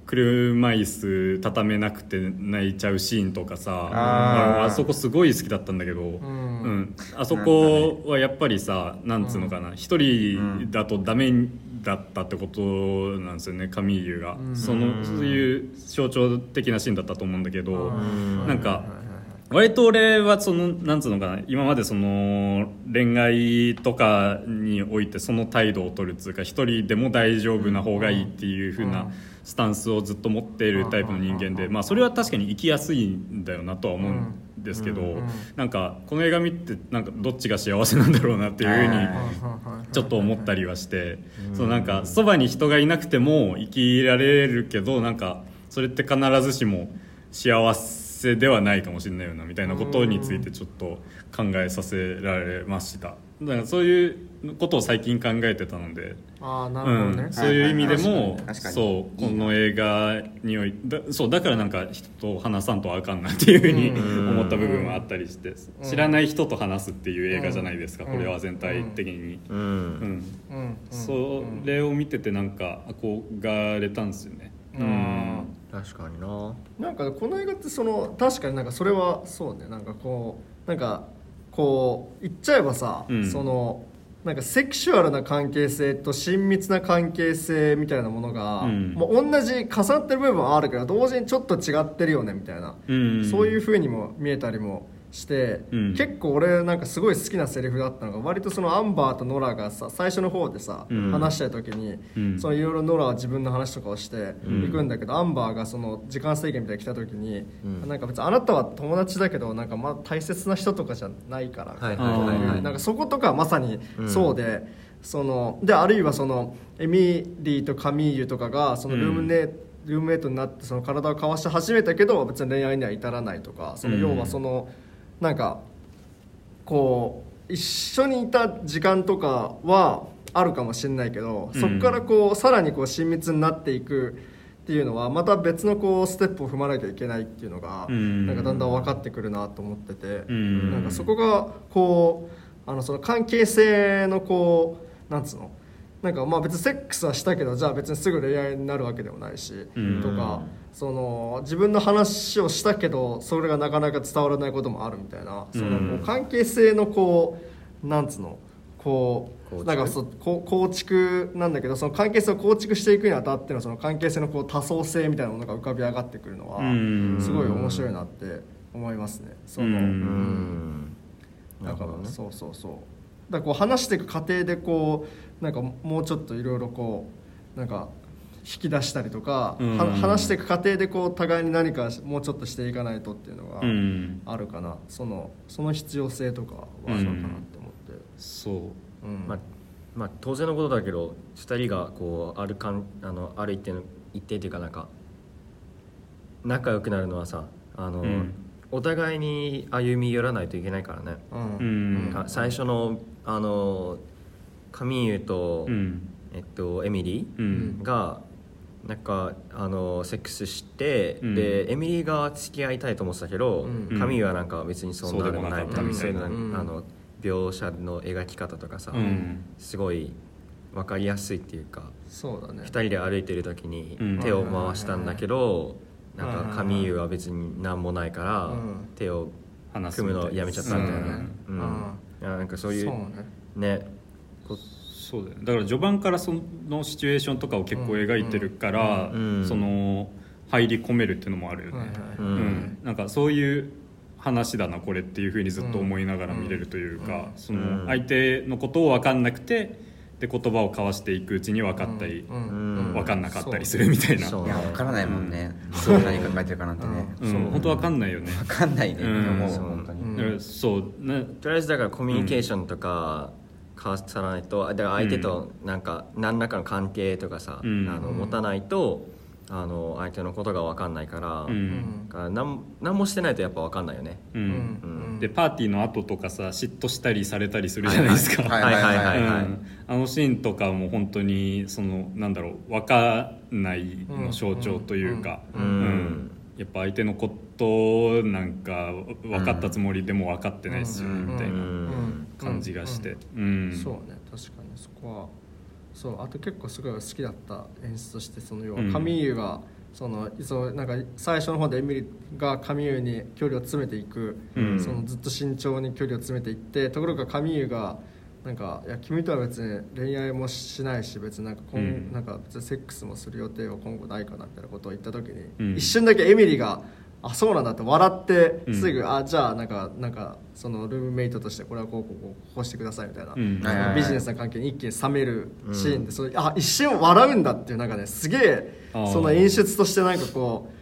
Speaker 1: 車椅子畳めなくて泣いちゃうシーンとかさ
Speaker 3: あー。
Speaker 1: あそこすごい好きだったんだけど、
Speaker 2: ん。
Speaker 1: うん。あそこはやっぱりさなんつうのかな一人だとダメだったってことなんですよねカミーユが、
Speaker 2: うん。
Speaker 1: そのそういう象徴的なシーンだったと思うんだけど、
Speaker 2: うん。
Speaker 1: なんか割と俺はそのなんつうのかな今までその恋愛とかにおいてその態度を取るっつうか一人でも大丈夫な方がいいっていう風なスタンスをずっと持っているタイプの人間でまあそれは確かに生きやすいんだよなとは思うんですけどなんかこの映画見てなんかどっちが幸せなんだろうなっていう風にちょっと思ったりはしてそのなんかそばに人がいなくても生きられるけどなんかそれって必ずしも幸せではないかもしれないよなみたいなことについてちょっと考えさせられました。だからそういうことを最近考えてたので、
Speaker 2: ああな
Speaker 1: う
Speaker 2: るほどね、
Speaker 1: ん、そういう意味でも、そうこの映画においだそうだからなんか人と話さんとあかんなっていうふうに
Speaker 2: うん。
Speaker 1: 思った部分はあったりして知らない人と話すっていう映画じゃないですか、
Speaker 2: うん。
Speaker 1: これは全体的に。
Speaker 4: うん。
Speaker 1: うん。
Speaker 2: うん。うん。
Speaker 1: それを見ててなんか憧れたんですよね。
Speaker 2: うん。
Speaker 4: 確かにな。
Speaker 2: なんかこの映画ってその確かになんかそれはそうね。なんかこうなんかこう言っちゃえばさ、
Speaker 1: うん。
Speaker 2: そのなんかセクシュアルな関係性と親密な関係性みたいなものが、
Speaker 1: うん。
Speaker 2: もう同じ重なってる部分はあるけど同時にちょっと違ってるよねみたいな、
Speaker 1: うん。
Speaker 2: そういう風にも見えたりもして、
Speaker 1: うん。
Speaker 2: 結構俺なんかすごい好きなセリフだったのが割とそのアンバーとノラがさ最初の方でさ、
Speaker 1: うん。
Speaker 2: 話したい時に、
Speaker 1: うん。
Speaker 2: そのいろいろノラは自分の話とかをして
Speaker 1: うん。
Speaker 2: 行くんだけど、アンバーがその時間制限みたいに来た時に、
Speaker 4: うん。
Speaker 2: なんか別にあなたは友達だけどなんかまあ大切な人とかじゃないから、なんかそことかはまさにそうで、そのであるいはそのエミリーとカミーユとかがそのルームネ、ルームメイトになってその体を交わし始めたけど別に恋愛には至らないとかその
Speaker 1: うん。
Speaker 2: 要はその、なんかこう一緒にいた時間とかはあるかもしれないけど、
Speaker 1: うん。
Speaker 2: そこからこうさらにこう親密になっていくっていうのはまた別のこうステップを踏まなきゃいけないっていうのが、
Speaker 1: うん。
Speaker 2: なんかだんだん分かってくるなと思ってて、
Speaker 1: うん。
Speaker 2: なんかそこがこうあのその関係性のこうなんつうの？なんかまあ別にセックスはしたけどじゃあ別にすぐ恋愛になるわけでもないし、
Speaker 1: うん。
Speaker 2: とかその自分の話をしたけどそれがなかなか伝わらないこともあるみたいな。そのこう関係性のこうなんつうの？こう
Speaker 4: 構築。
Speaker 2: なんかそうこう構築なんだけどその関係性を構築していくにあたってのその関係性のこう多層性みたいなものが浮かび上がってくるのは
Speaker 1: うん。
Speaker 2: すごい面白いなって思いますね。その
Speaker 1: うん。
Speaker 2: だからそうそうそう。だからこう話していく過程でこうなんかもうちょっといろいろこうなんか引き出したりとか、
Speaker 1: うん。
Speaker 2: は話していく過程でこう互いに何かもうちょっとしていかないとっていうのが
Speaker 1: うん。
Speaker 2: あるかな、そのその必要性とかはあるのかなって思って、
Speaker 1: そう。
Speaker 2: うん。
Speaker 4: まあまあ、当然のことだけど2人がこうあるかんあのある一定の一定というかなんか仲良くなるのはさあの、
Speaker 1: うん。
Speaker 4: お互いに歩み寄らないといけないからね、
Speaker 2: うん。
Speaker 1: うん。
Speaker 4: か最初のあのカミーユと、
Speaker 1: うん。
Speaker 4: えっと、エミリ
Speaker 1: う
Speaker 4: ー
Speaker 1: ん。
Speaker 4: がなんかあのセックスして、
Speaker 1: うん。
Speaker 4: でエミリーが付き合いたいと思ってたけど、
Speaker 2: うん。
Speaker 4: カミーユはなんか別にそんな
Speaker 1: でもなかった
Speaker 2: みたいな。
Speaker 4: そうあの描写の描き方とかさ、
Speaker 1: うん。
Speaker 4: すごい分かりやすいっていうか
Speaker 2: そうだね。
Speaker 4: 2人で歩いてる時に
Speaker 1: うん。
Speaker 4: 手を回したんだけど、なん。
Speaker 2: うん
Speaker 4: かカミーユは別に何もないから、
Speaker 2: うん。
Speaker 4: 手を組むのやめちゃったみたいな、
Speaker 1: うん
Speaker 4: うん。
Speaker 2: うん。
Speaker 4: いやなんかそういう
Speaker 2: ね。
Speaker 4: ねこ
Speaker 1: そうだよね。だから序盤からそのシチュエーションとかを結構描いてるから、
Speaker 4: うん。
Speaker 1: その入り込めるっていうのもあるよね、
Speaker 2: はいはい
Speaker 4: うん
Speaker 1: うん。なんかそういう話だなこれっていうふうにずっと思いながら見れるというか、
Speaker 2: うん。
Speaker 1: そ
Speaker 4: うん。
Speaker 1: の相手のことを分かんなくてで言葉を交わしていくうちに分かったり、
Speaker 2: うん。
Speaker 4: うん
Speaker 1: 分かんなかったりするみたいな。
Speaker 4: そう。
Speaker 3: いや分からないもんね、
Speaker 1: そう
Speaker 3: 何考えてるかなんてね、
Speaker 1: うん。
Speaker 2: そう。
Speaker 1: 本当分かんないよね、
Speaker 3: 分かんないね。って
Speaker 1: うん。
Speaker 3: 思う、
Speaker 4: そう。
Speaker 3: 本当に、
Speaker 2: うん。
Speaker 1: だからそう。ね
Speaker 4: とりあえずだからコミュニケーションとか交わさないと。だから相手となんか何らかの関係とかさ、
Speaker 1: うん。
Speaker 4: あの
Speaker 2: うん。
Speaker 4: 持たないとあの相手のことが分かんないから,、
Speaker 1: うん。
Speaker 4: だから何何もしてないとやっぱ分かんないよね。
Speaker 1: うん。
Speaker 2: うん。
Speaker 1: でパーティーの後とかさ嫉妬したりされたりするじゃないですか、
Speaker 3: はいはいはい
Speaker 1: あのシーンとかも本当にそのなんだろう分かんないの象徴というか、
Speaker 4: うん。
Speaker 1: うんやっぱ相手のことなんか分かったつもりでも分かってないし、
Speaker 2: うん。
Speaker 1: みたいな
Speaker 2: うん。
Speaker 1: 感じがして、
Speaker 2: そうね確かにそこは。そうあと結構すごい好きだった演出としてその要は
Speaker 1: うん
Speaker 2: カミーユがそのそうなんか最初の方でエミリがカミーユに距離を詰めていく、
Speaker 1: うん。
Speaker 2: そのずっと慎重に距離を詰めていってところがカミーユがなんかいや君とは別に恋愛もしないし別になんか今、
Speaker 1: うん。
Speaker 2: なんかセックスもする予定は今後ないかなみたいなことを言った時に、
Speaker 1: うん。
Speaker 2: 一瞬だけエミリがあそうなんだって笑って
Speaker 1: うん。
Speaker 2: すぐ、あじゃあなんかなんかそのルームメイトとしてこれはこうこうこうこうしてくださいみたいな、
Speaker 1: うん。
Speaker 2: ビジネスな関係に一気に冷めるシーンで、それあ一瞬笑うんだっていうなんかねすげえその演出としてなんかこう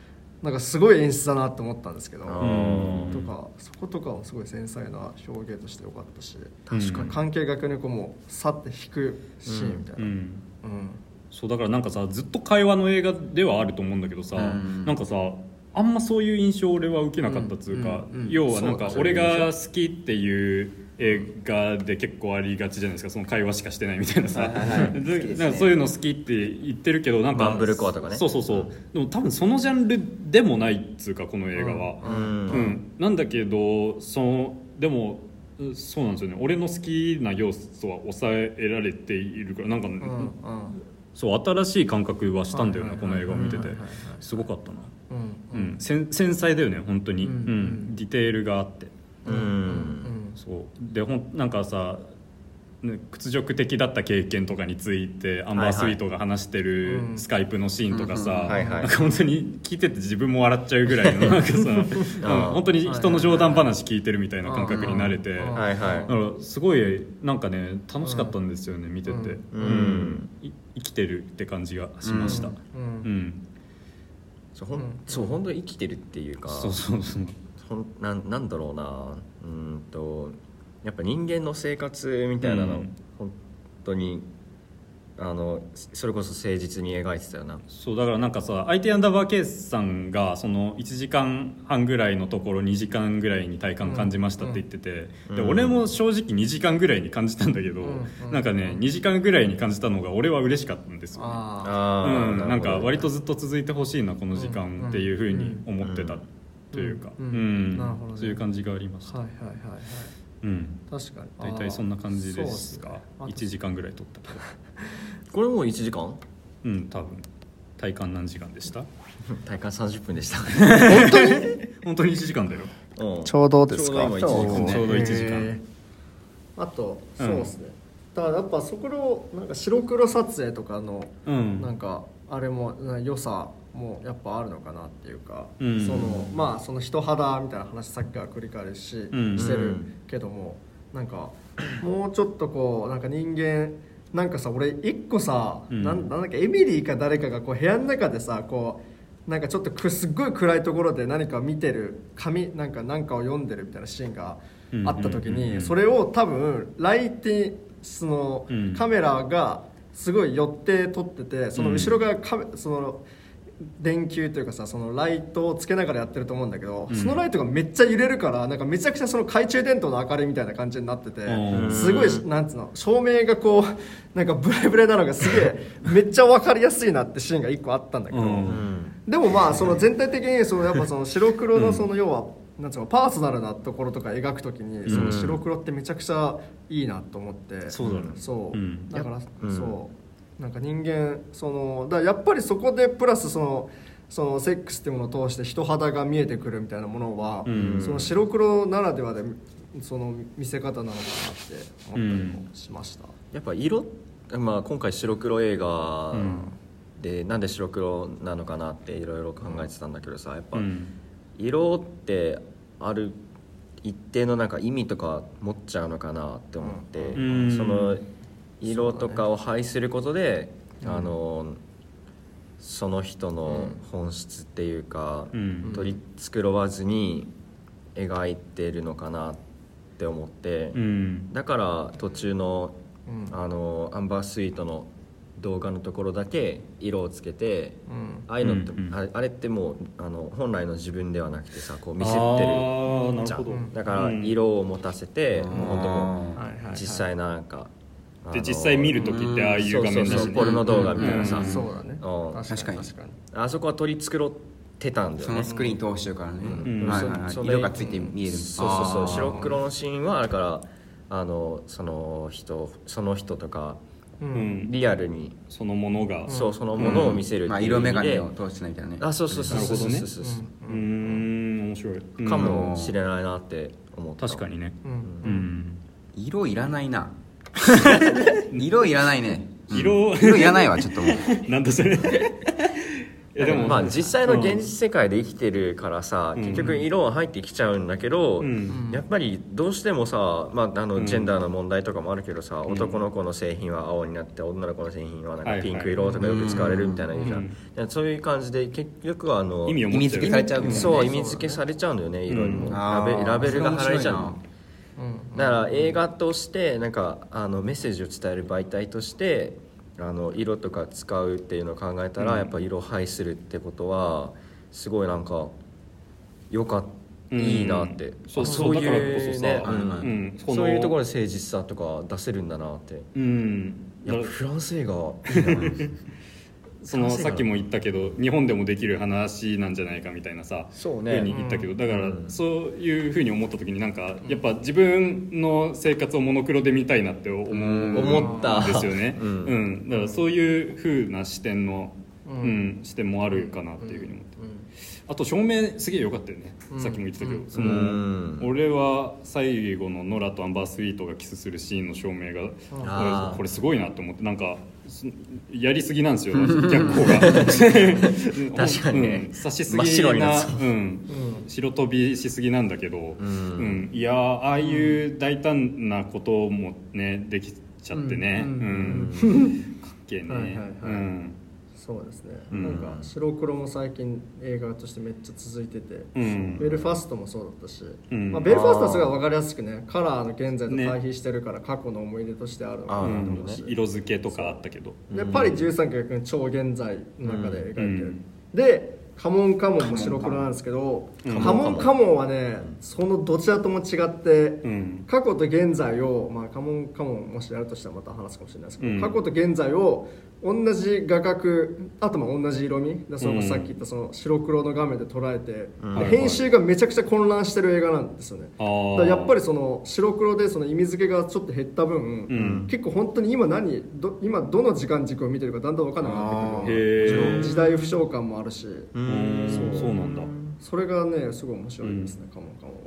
Speaker 2: なんかすごい演出だなって思ったんですけど、とかそことかもすごい繊細な表現としてよかったし
Speaker 1: 確かに。
Speaker 2: 関係逆にこうもうさって引くシーンみたいな、
Speaker 1: うん。
Speaker 2: うん。
Speaker 1: そうだからなんかさずっと会話の映画ではあると思うんだけどさ、
Speaker 3: うん。
Speaker 1: なんかさあんまそういう印象俺は受けなかったっつうか、
Speaker 2: うん。うん。うん。
Speaker 1: 要はなんか。俺が好きっていう映画で結構ありがちじゃないですか。その会話しかしてないみたいなさ、
Speaker 3: はいはいはい。
Speaker 1: で
Speaker 3: 好きですね。
Speaker 1: なんかそういうの好きって言ってるけどなんか
Speaker 4: バンブルコアとかね。
Speaker 1: そうそうそう。でも多分そのジャンルでもないっつうかこの映画は、
Speaker 4: うん。
Speaker 1: うん。なんだけどそのでもうそうなんですよね。俺の好きな要素は抑えられているからなんか、
Speaker 2: うんうん。
Speaker 1: そう新しい感覚はしたんだよね、
Speaker 2: はい
Speaker 1: この映画を見てて。すごかったな、
Speaker 2: うん
Speaker 1: うん。繊繊細だよね本当に、
Speaker 2: う
Speaker 1: うん。んディテールがあって。
Speaker 4: うん
Speaker 2: うん
Speaker 1: そう。でほんなんかさね屈辱的だった経験とかについてアンバースイートが話してる
Speaker 2: うん。
Speaker 1: スカイプのシーンとかさ、本当に聞いてて自分も笑っちゃうぐらいの なんかさ、うん本当に人の冗談話聞いてるみたいな感覚になれて、だからすごいなんかね楽しかったんですよね、見てて、
Speaker 4: うん。
Speaker 1: うん。い生きてるって感じがしました、
Speaker 2: う
Speaker 1: うん。ん。
Speaker 4: そうほん。そう本当に生きてるっていうか
Speaker 1: そうそうそう。
Speaker 4: ほんなんなんだろうなうんとやっぱ人間の生活みたいなの、
Speaker 1: うん。
Speaker 4: 本当にあのそれこそ誠実に描いてたよな。
Speaker 1: そうだからなんかさ IT アンダーバーケースさんがその1時間半ぐらいのところ2時間ぐらいに体感感じましたって言ってて、
Speaker 4: うん。
Speaker 1: で俺も正直2時間ぐらいに感じたんだけど、
Speaker 2: うん。
Speaker 1: なんかね2時間ぐらいに感じたのが俺は嬉しかったんですよ、ね。
Speaker 2: あ
Speaker 4: あ
Speaker 1: うん、なんか割と
Speaker 4: ず
Speaker 1: ずっと続いてほしいなこの時間っていうふうに思ってたというか、
Speaker 2: う
Speaker 1: うん。ん
Speaker 2: うん。なるほどね。
Speaker 1: そういう感じがありました、
Speaker 2: あはいはいはいはい。
Speaker 1: うん、
Speaker 2: 確かに。
Speaker 1: 大体そんな感じです
Speaker 2: そう
Speaker 1: か
Speaker 2: っすね。
Speaker 1: 1時間ぐらい撮ったけど
Speaker 4: これもう1時間？
Speaker 1: うん多分。体感何時間でした？
Speaker 4: 体感30分でした。
Speaker 1: 本当に？1時間だよ。
Speaker 4: うん。
Speaker 2: ちょうどですか？
Speaker 4: ちょうど今1時間。ね。
Speaker 1: ちょうど1時間。
Speaker 2: あと
Speaker 1: うん。
Speaker 2: そうですね、だからやっぱそこのなんか白黒撮影とかの
Speaker 1: うん。
Speaker 2: なんかあれもな良さもやっぱあるのかなっていうか、
Speaker 1: うん。
Speaker 2: そのまあその人肌みたいな話さっきから繰り返し、
Speaker 1: うん。
Speaker 2: してるけどもなんかもうちょっとこうなんか人間なんかさ俺一個さ、
Speaker 1: うん。
Speaker 2: なんだっけエミリーか誰かがこう部屋の中でさこうなんかちょっとくすっごい暗いところで何か見てる紙なんかなんかを読んでるみたいなシーンがあった時にそれを多分ライティその
Speaker 1: うん。
Speaker 2: カメラがすごい寄って撮っててその後ろがカメその電球というかさそのライトをつけながらやってると思うんだけど、
Speaker 1: うん。
Speaker 2: そのライトがめっちゃ揺れるからなんかめちゃくちゃその懐中電灯の明かりみたいな感じになってて
Speaker 1: うん。
Speaker 2: すごいなんつうの照明がこうなんかブレブレなのがすげえ めっちゃ分かりやすいなってシーンが一個あったんだけど、
Speaker 1: うん。
Speaker 2: でもまあその全体的にそのやっぱその白黒のその要は、なんつうのパーソナルなところとか描くときにその白黒ってめちゃくちゃいいなと思って、
Speaker 1: そうだね。
Speaker 2: そう、
Speaker 1: うん。
Speaker 2: だから、
Speaker 4: うん。
Speaker 2: そうなんか人間そのだやっぱりそこでプラスそのそのセックスっていうものを通して人肌が見えてくるみたいなものは、
Speaker 1: うん。
Speaker 2: その白黒ならではでその見せ方なのかなって思ったりもしました、
Speaker 4: やっぱ色、まあ、今回白黒映画
Speaker 1: うん。
Speaker 4: で、なんで白黒なのかなっていろいろ考えてたんだけどさやっぱ
Speaker 1: うん。
Speaker 4: 色ってある一定のなんか意味とか持っちゃうのかなって思って、
Speaker 1: うん。
Speaker 4: その色とかを排することで、あのその人の本質っていうか、
Speaker 1: うん。
Speaker 4: 取り繕わずに描いてるのかなって思って、
Speaker 1: うん。
Speaker 4: だから途中の
Speaker 2: うん。
Speaker 4: あのアンバースイートの動画のところだけ色をつけて
Speaker 2: うん。
Speaker 4: ああいうのって、
Speaker 1: うんうん。
Speaker 4: あれあれってもうあの本来の自分ではなくてさこう見せて
Speaker 1: あ
Speaker 4: るじゃん。だから
Speaker 1: うん。
Speaker 4: 色を持たせて、もう本当も実際なんか、あ
Speaker 1: で
Speaker 4: の
Speaker 1: 実際見る時ってああいう画面だしね。
Speaker 4: そうそうそうポルノ動画みたいなさ、
Speaker 1: うん。
Speaker 2: そうだね。
Speaker 4: うん。
Speaker 2: 確かに。
Speaker 3: 確
Speaker 2: 確かに。
Speaker 4: あそこは取り繕ってたんだよね。
Speaker 3: そのスクリーン通してるからね、
Speaker 1: うん。
Speaker 3: はいはいはい。
Speaker 4: そそれ
Speaker 3: 色がついて見える。
Speaker 4: そうそうそう。白黒のシーンはだからあのその人その人とかリアルに、
Speaker 1: そのものが。
Speaker 4: そうそのものを見せる
Speaker 3: 色眼鏡を通してないみたいなね。
Speaker 4: あそうそうそうそう。そうそうそう
Speaker 1: うーん。面白い。うん。
Speaker 4: かもしれないなって思った。
Speaker 1: 確かにね。
Speaker 2: うん。
Speaker 1: うん。
Speaker 3: 色いらないな 色いらないね。うん。
Speaker 1: 色。
Speaker 3: 色いらないわちょっともう。
Speaker 1: なんだそれ。いやでも
Speaker 4: まあ実際の現実世界で生きてるからさ、
Speaker 1: うん。
Speaker 4: 結局色は入ってきちゃうんだけど、
Speaker 1: うん。
Speaker 4: やっぱりどうしてもさ、まあ、あの
Speaker 1: うん。
Speaker 4: ジェンダーの問題とかもあるけどさ、
Speaker 1: ん。
Speaker 4: 男の子の製品は青になって女の子の製品はなん
Speaker 1: はいはい。
Speaker 4: かピンク色とかよく使われるみたいなの言うじゃん、
Speaker 1: うん。
Speaker 4: いやそういう感じで結局はあの
Speaker 1: 意味を持っちゃう
Speaker 3: 意味付けされちゃうみたいなね
Speaker 4: そう意味付けされちゃうんだよね色にも、
Speaker 1: うん。
Speaker 4: ラベラベルが貼られちゃう。の
Speaker 2: うん
Speaker 4: だから映画としてなんかあのメッセージを伝える媒体としてあの色とか使うっていうのを考えたら、
Speaker 1: うん。
Speaker 4: やっぱ色を排するってことはすごいなんかよかっ
Speaker 1: うん
Speaker 4: いいなって、
Speaker 1: そう
Speaker 3: ん
Speaker 4: そういうところで誠実さとか出せるんだなって。
Speaker 1: うん。
Speaker 4: いや
Speaker 1: だ
Speaker 4: フランス映画いいな
Speaker 1: そのさっきも言ったけど日本でもできる話なんじゃないかみたいなさ
Speaker 4: そうね。
Speaker 1: ふうに言ったけどだから
Speaker 4: うん。
Speaker 1: そういうふうに思った時になんかやっぱ自分の生活をモノクロで見たいなって思うん。
Speaker 4: 思った
Speaker 1: ですよね、
Speaker 4: う
Speaker 1: うん。ん。だからそういうふうな視点の、
Speaker 2: う
Speaker 1: うんん視点もあるかなっていうふうに思って、あと照明すげえ良かったよね、
Speaker 2: うん。
Speaker 1: さっきも言ってたけど、
Speaker 2: うん。
Speaker 1: その
Speaker 4: うん。
Speaker 1: 俺は最後のノラとアンバースイートがキスするシーンの照明がこれすごいなと思って。なんかすやりすぎなんですよ逆光が。
Speaker 4: 確かにね。
Speaker 1: うん。差しす
Speaker 4: 真っ
Speaker 1: ぎな
Speaker 4: な
Speaker 1: う。ん。白飛びしすぎなんだけど、
Speaker 4: ん。
Speaker 1: うん。いやーああいう大胆なこともねできちゃってね、
Speaker 2: う
Speaker 1: うん。ん。かっけえね、
Speaker 2: はいはいはい。
Speaker 1: うん
Speaker 2: そうですね、
Speaker 1: うん。
Speaker 2: なんか白黒も最近映画としてめっちゃ続いてて、
Speaker 1: うん。
Speaker 2: ベルファストもそうだったし、
Speaker 1: うん。
Speaker 2: まあ、ベルファストはすごい分かりやすくねカラーの現在と対比してるから過去の思い出としてあるのかなと思うし、
Speaker 1: 色付けとかあったけど。
Speaker 2: でパリ13区が超現在の中で描いてる、
Speaker 1: うん。
Speaker 2: でカモンカモンも白黒なんですけど
Speaker 1: うん。
Speaker 2: カモンカモンはねそのどちらとも違って
Speaker 1: うん。
Speaker 2: 過去と現在を、まあ、カモンカモンもしやるとしたらまた話すかもしれないですけど、
Speaker 1: うん。
Speaker 2: 過去と現在を同じ画角あとまあ同じ色味でその
Speaker 1: うん。
Speaker 2: さっき言ったその白黒の画面で捉えて、
Speaker 4: うん。
Speaker 2: で編集がめちゃくちゃ混乱してる映画なんですよね。
Speaker 1: あ
Speaker 2: だ
Speaker 1: ー。
Speaker 2: からやっぱりその白黒でその意味付けがちょっと減った分、
Speaker 1: うん。
Speaker 2: 結構本当に今何ど今どの時間軸を見てるかだんだん分からなくなってくる。時代不詳感もあるし
Speaker 1: うん。
Speaker 2: そう。
Speaker 1: そうなんだ。
Speaker 2: それがねすごい面白いですね、カモンカモンは。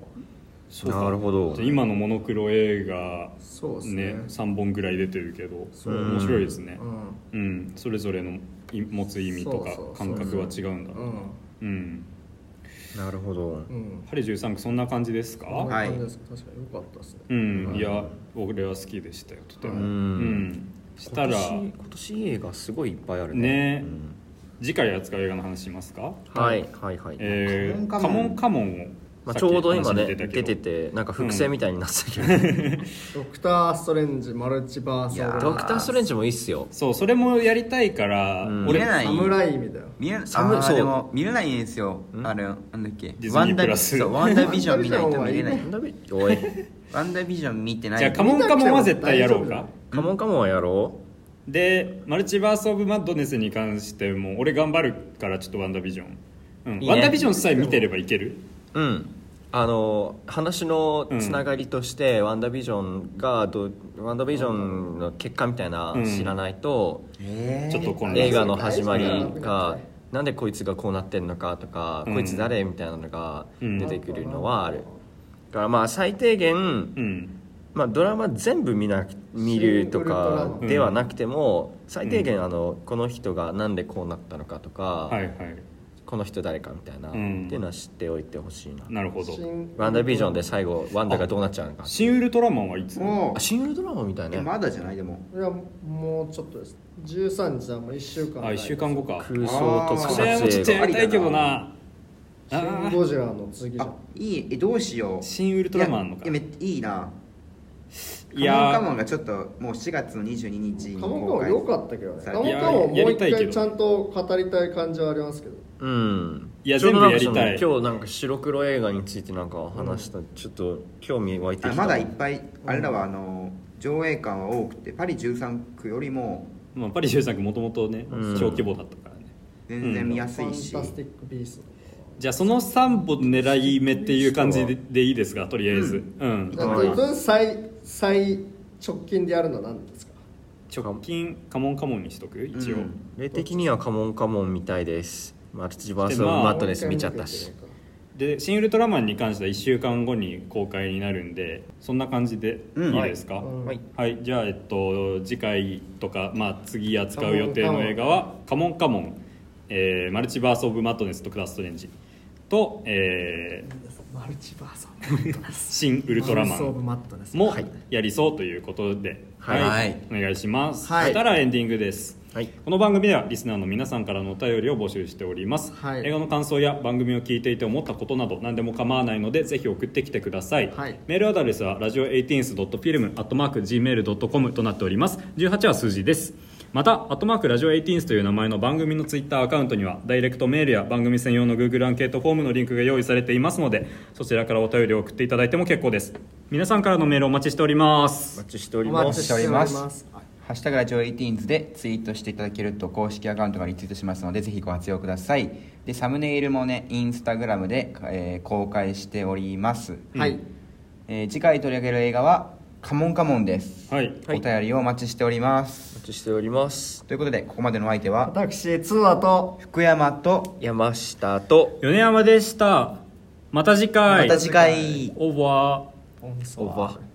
Speaker 1: そう。か
Speaker 4: なるほど。
Speaker 1: じゃあ今のモノクロ映画
Speaker 2: そうですね。
Speaker 1: ね3本ぐらい出てるけど面白いですね。
Speaker 2: うん。
Speaker 1: うん。それぞれのい持つ意味とか感覚は違うんだ。
Speaker 2: うん。
Speaker 1: うん。
Speaker 4: なるほど。
Speaker 2: うん。
Speaker 1: パリ13区そんな感じですか？
Speaker 2: こんな感じです。確かに良かったですね。
Speaker 1: うん。い。や俺は好きでしたよとても。
Speaker 2: う
Speaker 1: うんん。したら
Speaker 4: 今年今年映画すごいいっぱいあるね。
Speaker 1: ね。
Speaker 4: うん
Speaker 1: 次回扱う映画の話しますか？
Speaker 4: はいはいはい、
Speaker 1: えーカ
Speaker 3: カモン。
Speaker 1: モンカモンを
Speaker 4: まあ、ちょうど今ね出ててなんか複製みたいになってたけど、
Speaker 2: ドクター・ストレンジマルチバース
Speaker 3: いやー。
Speaker 4: ドクター・ストレンジもいいっすよ。
Speaker 1: そうそれもやりたいから
Speaker 4: うん。
Speaker 1: 俺
Speaker 3: 見れない。
Speaker 2: 侍意味だよ
Speaker 3: 見れあ
Speaker 4: 寒いそう。
Speaker 3: ーでも見れないんですよ。
Speaker 4: ん？
Speaker 3: あれなんだっけ？ワンダービジョン。見ないと見れない。ワンダービジョン見てない。
Speaker 1: じゃあカモンカモンは絶対やろうか。
Speaker 4: カモンカモンはやろ
Speaker 1: でマルチバース・オブ・マッドネスに関しても俺頑張るからちょっとワンダービジョン、うん。
Speaker 4: いいね。
Speaker 1: ワンダービジョンさえ見てればいける？
Speaker 4: ううん。あの話のつながりとして、ワンダービジョンがどワンダービジョンの結果みたいな
Speaker 1: うん。
Speaker 4: 知らないと、
Speaker 3: えー。
Speaker 1: ちょっと混乱
Speaker 4: 映画の始まり
Speaker 2: うん
Speaker 4: がなんでこいつがこうなってんのかとか、
Speaker 1: うん
Speaker 4: こいつ誰？みたいなのが
Speaker 1: うん。
Speaker 4: 出てくるのはある、だからまあ最低限、
Speaker 1: うん
Speaker 4: まあ、ドラマ全部見な見るとか
Speaker 1: ン
Speaker 4: ではなくても、最低限あのこの人がなんでこうなったのかとか、
Speaker 1: はいはい。
Speaker 4: この人誰かみたいな、
Speaker 1: うん。
Speaker 4: っていうのは知っておいてほしいな。
Speaker 1: なるほど。
Speaker 2: 新
Speaker 4: ワンダービジョンで最後ワンダがどうなっちゃうのか。
Speaker 1: 新ウルトラマンはいつ？
Speaker 3: も
Speaker 4: あシン・ウルトラマンみたいうね
Speaker 3: えまだじゃない？でも
Speaker 2: いやもうちょっとです。13日はもう1週間
Speaker 1: あ1週間後か。
Speaker 4: 空想特撮
Speaker 1: それもちょっと
Speaker 4: 映画
Speaker 1: やりたいけどな。
Speaker 2: シン・ゴジラの次じゃ
Speaker 3: あ
Speaker 2: ん
Speaker 3: いいえどうしよう。
Speaker 1: 新ウルトラマンのか。
Speaker 3: いやいやめいいない
Speaker 1: や
Speaker 3: カモンカモンがちょっともう4月の22日に
Speaker 2: カモンカモン良かったけどね。
Speaker 3: さ
Speaker 2: カモンカモンもう一回ちゃんと語りたい感じはありますけど。
Speaker 4: うん。
Speaker 1: いや全部やりたい。
Speaker 4: 今日なんか白黒映画についてなんか話した、ちょっと興味湧いてきた
Speaker 3: あまだいっぱいあれらはあの上映館は多くてパリ13区よりも。
Speaker 1: まあ、パリ13区もともとね
Speaker 4: うん。
Speaker 1: 小規模だったからね。
Speaker 3: 全然見や
Speaker 2: ファン
Speaker 3: すいし、
Speaker 2: タスティック・ビースト
Speaker 1: じゃあその3本狙い目っていう感じででいいですか？とりあえず。うん、
Speaker 2: じゃあ自分最最直近でやるのは何ですか？
Speaker 1: 直近カモンカモンにしとく？一応、
Speaker 3: うん
Speaker 4: 例的にはカモンカモンみたいです。マルチバース・マットネス見ちゃったし。
Speaker 1: で「新ウルトラマン」に関しては1週間後に公開になるんでそんな感じで
Speaker 3: うん。
Speaker 1: いいですか、
Speaker 2: うん。
Speaker 4: はい。
Speaker 1: はい、じゃあ、えっと、次回とか、まあ、次扱う予定の映画は「カモンカモン」えーマルチバース・オブ・マットネス」と「クラストレンジ」と、えー
Speaker 2: マルチバース・
Speaker 1: 新ウルトラマン」も
Speaker 2: はい。
Speaker 1: やりそうということで、
Speaker 4: はい。
Speaker 1: お願いします、
Speaker 2: はい。
Speaker 1: そしたらエンディングです。
Speaker 4: はい。
Speaker 1: この番組ではリスナーの皆さんからのお便りを募集しております、
Speaker 2: はい。
Speaker 1: 映画の感想や番組を聞いていて思ったことなど何でも構わないのでぜひ送ってきてください、
Speaker 2: はい。
Speaker 1: メールアドレスはラジオ 18th.film.gmail.com となっております。18は数字ですまた、アットマークラジオ 18th という名前の番組のツイッターアカウントには、ダイレクトメールや番組専用の Google アンケートフォームのリンクが用意されていますので、そちらからお便りを送っていただいても結構です。皆さんからのメールお待ちしております。
Speaker 4: お。待ちしており
Speaker 2: お
Speaker 4: ます。
Speaker 2: 待ちしております。はい
Speaker 3: ハッシュタグラジオ 18s でツイートしていただけると公式アカウントがリツイートしますのでぜひご活用ください。でサムネイルもねインスタグラムで、えー公開しております、
Speaker 2: はい。
Speaker 3: えー次回取り上げる映画は「カモンカモン」です、
Speaker 1: はい。
Speaker 4: はい
Speaker 3: お便りをお待ちしております
Speaker 4: お待ちしております
Speaker 3: ということでここまでのお相手は
Speaker 2: 私ツアーと
Speaker 3: 福山と
Speaker 4: 山下と
Speaker 1: 米山でした。また次回。
Speaker 3: また次回
Speaker 1: オーバー。
Speaker 4: オーバー